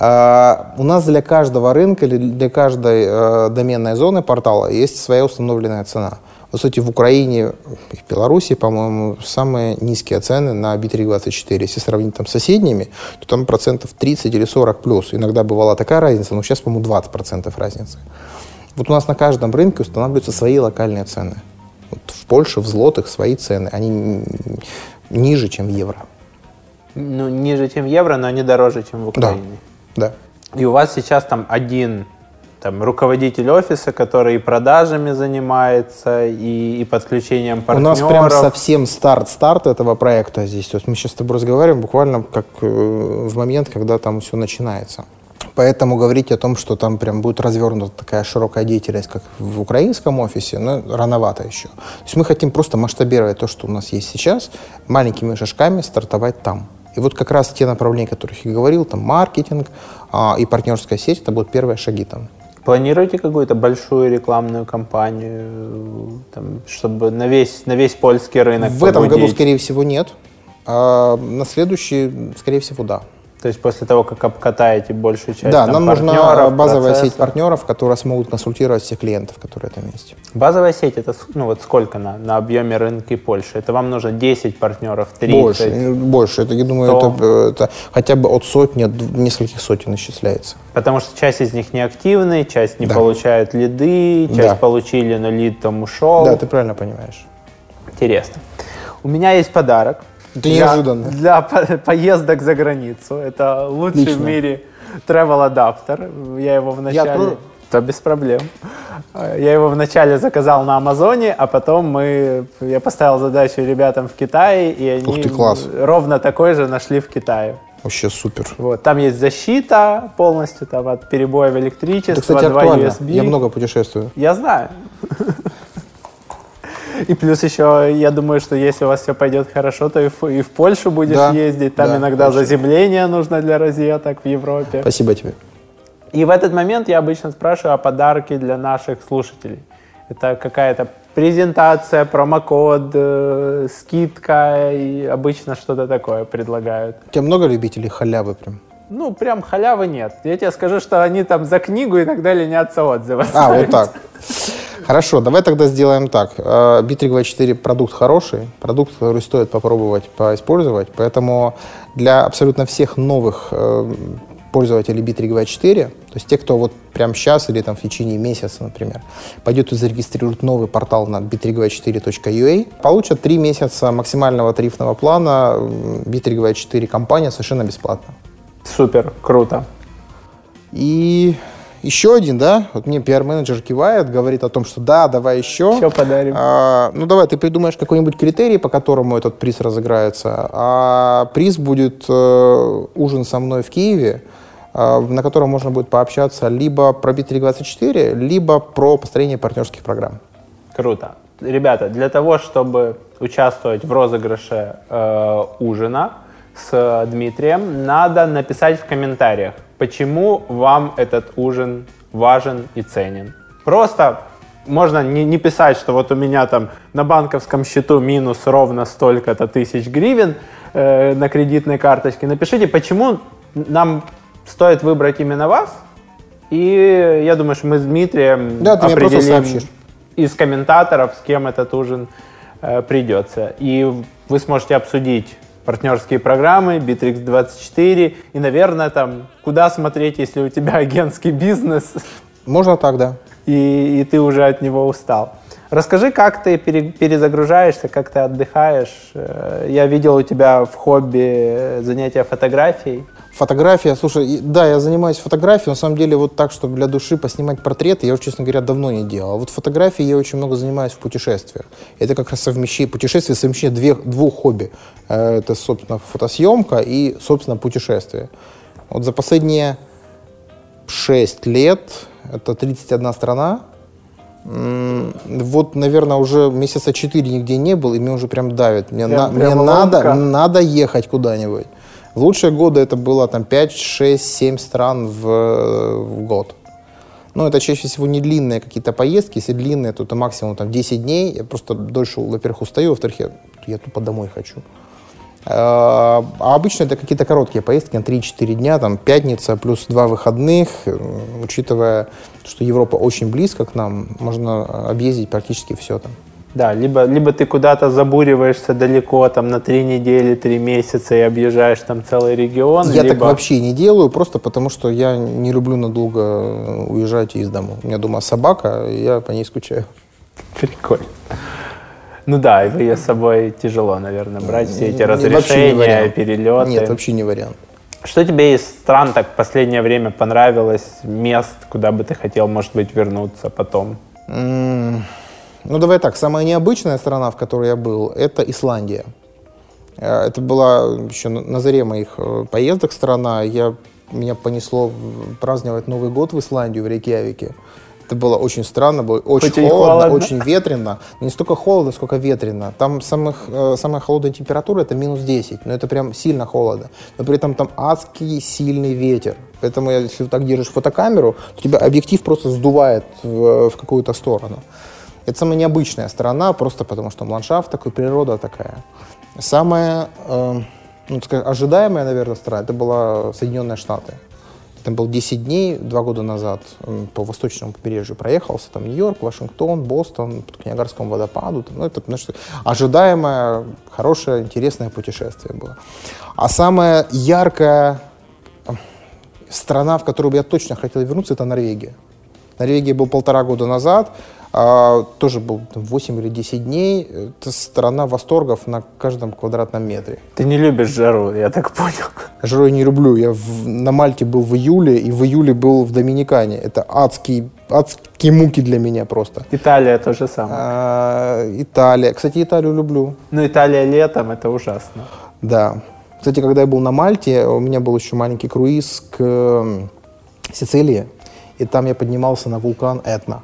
А, У нас для каждого рынка или для каждой э, доменной зоны портала есть своя установленная цена. По сути, в Украине и в Беларуси, по-моему, самые низкие цены на Bittrex24. Если сравнить там с соседними, то там процентов 30 или 40 плюс. Иногда бывала такая разница, но сейчас, по-моему, 20 процентов разницы. Вот у нас на каждом рынке устанавливаются свои локальные цены. Вот в Польше, в злотых свои цены. Они ниже, чем в евро. Ну, ниже, чем евро, но не дороже, чем в. Украине. Да. И у вас сейчас там один там, руководитель офиса, который и продажами занимается, и, и подключением У партнеров. нас прям совсем старт-старт этого проекта здесь. То есть мы сейчас с тобой разговариваем буквально как э, в момент, когда там все начинается. Поэтому говорить о том, что там прям будет развернута такая широкая деятельность, как в украинском офисе, ну, рановато еще. То есть мы хотим просто масштабировать то, что у нас есть сейчас, маленькими шажками стартовать там. И вот как раз те направления, о которых я говорил, там маркетинг а, и партнерская сеть, это будут первые шаги там. Планируете какую-то большую рекламную кампанию, там, чтобы на весь, на весь польский рынок В этом году, побудить? скорее всего, нет. А на следующий, скорее всего, да. То есть после того, как обкатаете большую часть Да, там, нам нужна базовая сеть процессов. партнеров, которые смогут консультировать всех клиентов, которые там есть. Базовая сеть, это ну, вот сколько на, на объеме рынка Польши? Это вам нужно 10 партнеров, 30? Больше, э, больше. Это, я думаю, То- это, э, это хотя бы от сотни, от нескольких сотен исчисляется. Потому что часть из них неактивны, часть не Да. получает лиды, часть Да. получили, но лид там ушел. Да, ты правильно понимаешь. Интересно. У меня есть подарок. Это для- неожиданно. Для по- поездок за границу. Это лучший в Отлично. мире travel адаптер. Я его вначале... открою? Да, без проблем. Я его вначале заказал на Амазоне, а потом мы, я поставил задачу ребятам в Китае, и они Ух ты, класс. ровно такой же нашли в Китае. Вообще супер. Вот, там есть защита полностью там, от перебоев электричества, Это, кстати, два актуально. USB. Я много путешествую. Я знаю. И плюс еще, я думаю, что если у вас все пойдет хорошо, то и в, и в Польшу будешь Да, ездить. Там да, иногда точно. заземление нужно для розеток в Европе. Спасибо тебе. И в этот момент я обычно спрашиваю о подарке для наших слушателей. Это какая-то презентация, промокод, э, скидка, и обычно что-то такое предлагают. У тебя много любителей халявы прям? Ну, прям халявы нет. Я тебе скажу, что они там за книгу иногда ленятся отзывы А, вот так. Хорошо, давай тогда сделаем так. Э, Bittrex24 продукт хороший, продукт, который стоит попробовать поиспользовать, поэтому для абсолютно всех новых э, пользователей Bittrex24, то есть те, кто вот прямо сейчас или там в течение месяца, например, пойдет и зарегистрирует новый портал на bittrex24.ua, получат три месяца максимального тарифного плана м, Bittrex24 компания совершенно бесплатно. Супер, круто. И еще один, да, вот мне пиар-менеджер кивает, говорит о том, что да, давай еще. Еще подарим. А, ну давай, ты придумаешь какой-нибудь критерий, по которому этот приз разыграется. А приз будет э, ужин со мной в Киеве, э, на котором можно будет пообщаться либо про Bittrex24, либо про построение партнерских программ. Круто. Ребята, для того, чтобы участвовать в розыгрыше э, ужина с Дмитрием, надо написать в комментариях, почему вам этот ужин важен и ценен. Просто можно не, не писать, что вот у меня там на банковском счету минус ровно столько-то тысяч гривен. э, на кредитной карточке. Напишите, почему нам стоит выбрать именно вас. И я думаю, что мы с Дмитрием Да, ты определим из комментаторов, с кем этот ужин э, придется. И вы сможете обсудить партнерские программы, Bittrex 24 и, наверное, там, куда смотреть, если у тебя агентский бизнес, Можно так, да. и, и ты уже от него устал. Расскажи, как ты пере- перезагружаешься, как ты отдыхаешь. Э, Я видел у тебя в хобби э, занятия фотографией. Фотография, слушай, да, я занимаюсь фотографией, на самом деле вот так, чтобы для души поснимать портреты, я честно говоря, давно не делал. А вот фотографией я очень много занимаюсь в путешествиях. Это как раз совмещение, путешествие совмещение две- двух хобби. Э, Это, собственно, фотосъемка и, собственно, путешествие. Вот за последние 6 лет, это 31 страна, Вот, наверное, уже месяца четыре нигде не был, и меня уже прям давит. Мне, Прям- на- мне прям надо, ломка. надо ехать куда-нибудь. В лучшие годы это было там 5, 6, 7 стран в, в год. Ну, это чаще всего не длинные какие-то поездки. Если длинные, то это максимум там 10 дней. Я просто дольше, во-первых, устаю, во-вторых, я, я тупо домой хочу. А обычно это какие-то короткие поездки на 3-4 дня, там пятница плюс два выходных. Учитывая, что Европа очень близко к нам, можно объездить практически все там. Да, либо, либо ты куда-то забуриваешься далеко, там на три недели, три месяца и объезжаешь там целый регион. Я либо... так вообще не делаю, просто потому что я не люблю надолго уезжать из дома. У меня дома собака, и я по ней скучаю. Прикольно. Ну да, ее с собой тяжело, наверное, брать все эти Не, не разрешения, вариант. перелеты. Нет, вообще не вариант. Что тебе из стран так в последнее время понравилось, мест, куда бы ты хотел, может быть, вернуться потом? Ну, давай так, самая необычная страна, в которой я был, это Исландия. Э, Это была еще на заре моих э, поездок страна. Я, меня понесло праздновать Новый год в Исландию, в Рейкьявике. Это было очень странно, было очень, холодно, холодно. очень ветрено. Но не столько холодно, сколько ветрено. Там самых, э, самая холодная температура это минус 10, но это прям сильно холодно. Но при этом там адский сильный ветер. Поэтому если ты так держишь фотокамеру, то тебя объектив просто сдувает в, в какую-то сторону. Это самая необычная сторона, просто потому что ландшафт такой, природа такая. Самая э, ну, так сказать, ожидаемая, наверное, страна, это была Соединенные Штаты. Там был 10 дней, два года назад, по восточному побережью проехался, там Нью-Йорк, Вашингтон, Бостон, по Ниагарскому водопаду. Там, ну, это, значит, ожидаемое, хорошее, интересное путешествие было. А самая яркая страна, в которую бы я точно хотел вернуться, это Норвегия. Норвегия был полтора года назад, а, тоже был там, 8 или 10 дней. Это страна восторгов на каждом квадратном метре. Ты не любишь жару, я так понял. Жару я не люблю. Я в- на Мальте был в июле, и в июле был в Доминикане. Это адские, адские муки для меня просто. Италия то же самое. А, Италия. Кстати, Италию люблю. Ну, Италия летом, это ужасно. Да. Кстати, когда я был на Мальте, у меня был еще маленький круиз к Сицилии, и там я поднимался на вулкан Этна.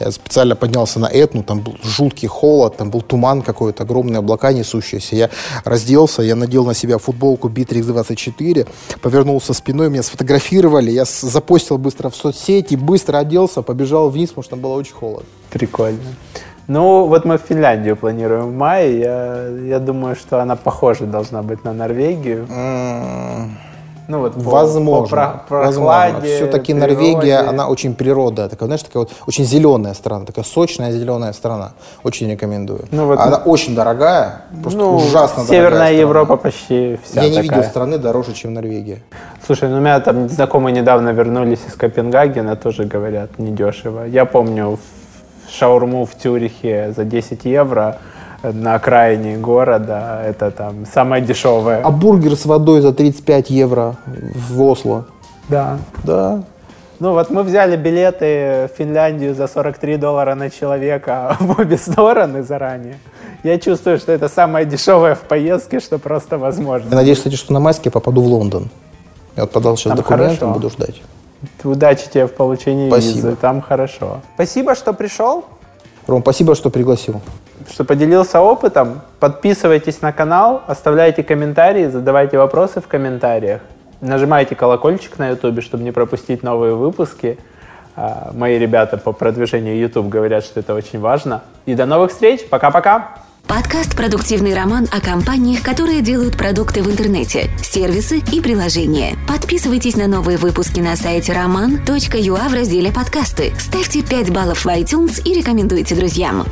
Я специально поднялся на Этну, там был жуткий холод, там был туман какой-то, огромные облака несущиеся. Я разделся, я надел на себя футболку Bittrex 24, повернулся спиной, меня сфотографировали, я запостил быстро в соцсети, быстро оделся, побежал вниз, потому что там было очень холодно. Прикольно. Ну, вот мы в Финляндию планируем в мае. Я, я думаю, что она похожа должна быть на Норвегию. М, Ну, вот по- Возможно. по про- возможно. Все-таки природе. Норвегия, она очень природная, такая, знаешь, такая вот очень зеленая страна, такая сочная зеленая страна. Очень рекомендую. Ну, вот она очень дорогая, просто Ну, ужасно Северная дорогая страна. Европа почти вся Я не такая. видел страны дороже, чем Норвегия. Слушай, ну у меня там знакомые недавно вернулись из Копенгагена, тоже говорят, недешево. Я помню шаурму в Тюрихе за 10 евро на окраине города, это там самое дешевое. А бургер с водой за 35 евро в Осло. Да. Да. Ну вот мы взяли билеты в Финляндию за 43 доллара на человека в обе стороны заранее. Я чувствую, что это самое дешевое в поездке, что просто Я возможно. надеюсь, кстати, что на майске попаду в Лондон. Я вот подал сейчас Там документы, хорошо. буду ждать. Удачи тебе в получении Спасибо. визы, там хорошо. Спасибо, что пришел. Ром, спасибо, что пригласил. Что поделился опытом. Подписывайтесь на канал, оставляйте комментарии, задавайте вопросы в комментариях. Нажимайте колокольчик на YouTube, чтобы не пропустить новые выпуски. А, Мои ребята по продвижению YouTube говорят, что это очень важно. И до новых встреч. Пока-пока. Подкаст «Продуктивный роман» о компаниях, которые делают продукты в интернете, сервисы и приложения. Подписывайтесь на новые выпуски на сайте roman.ua в разделе «Подкасты». Ставьте 5 баллов в iTunes и рекомендуйте друзьям.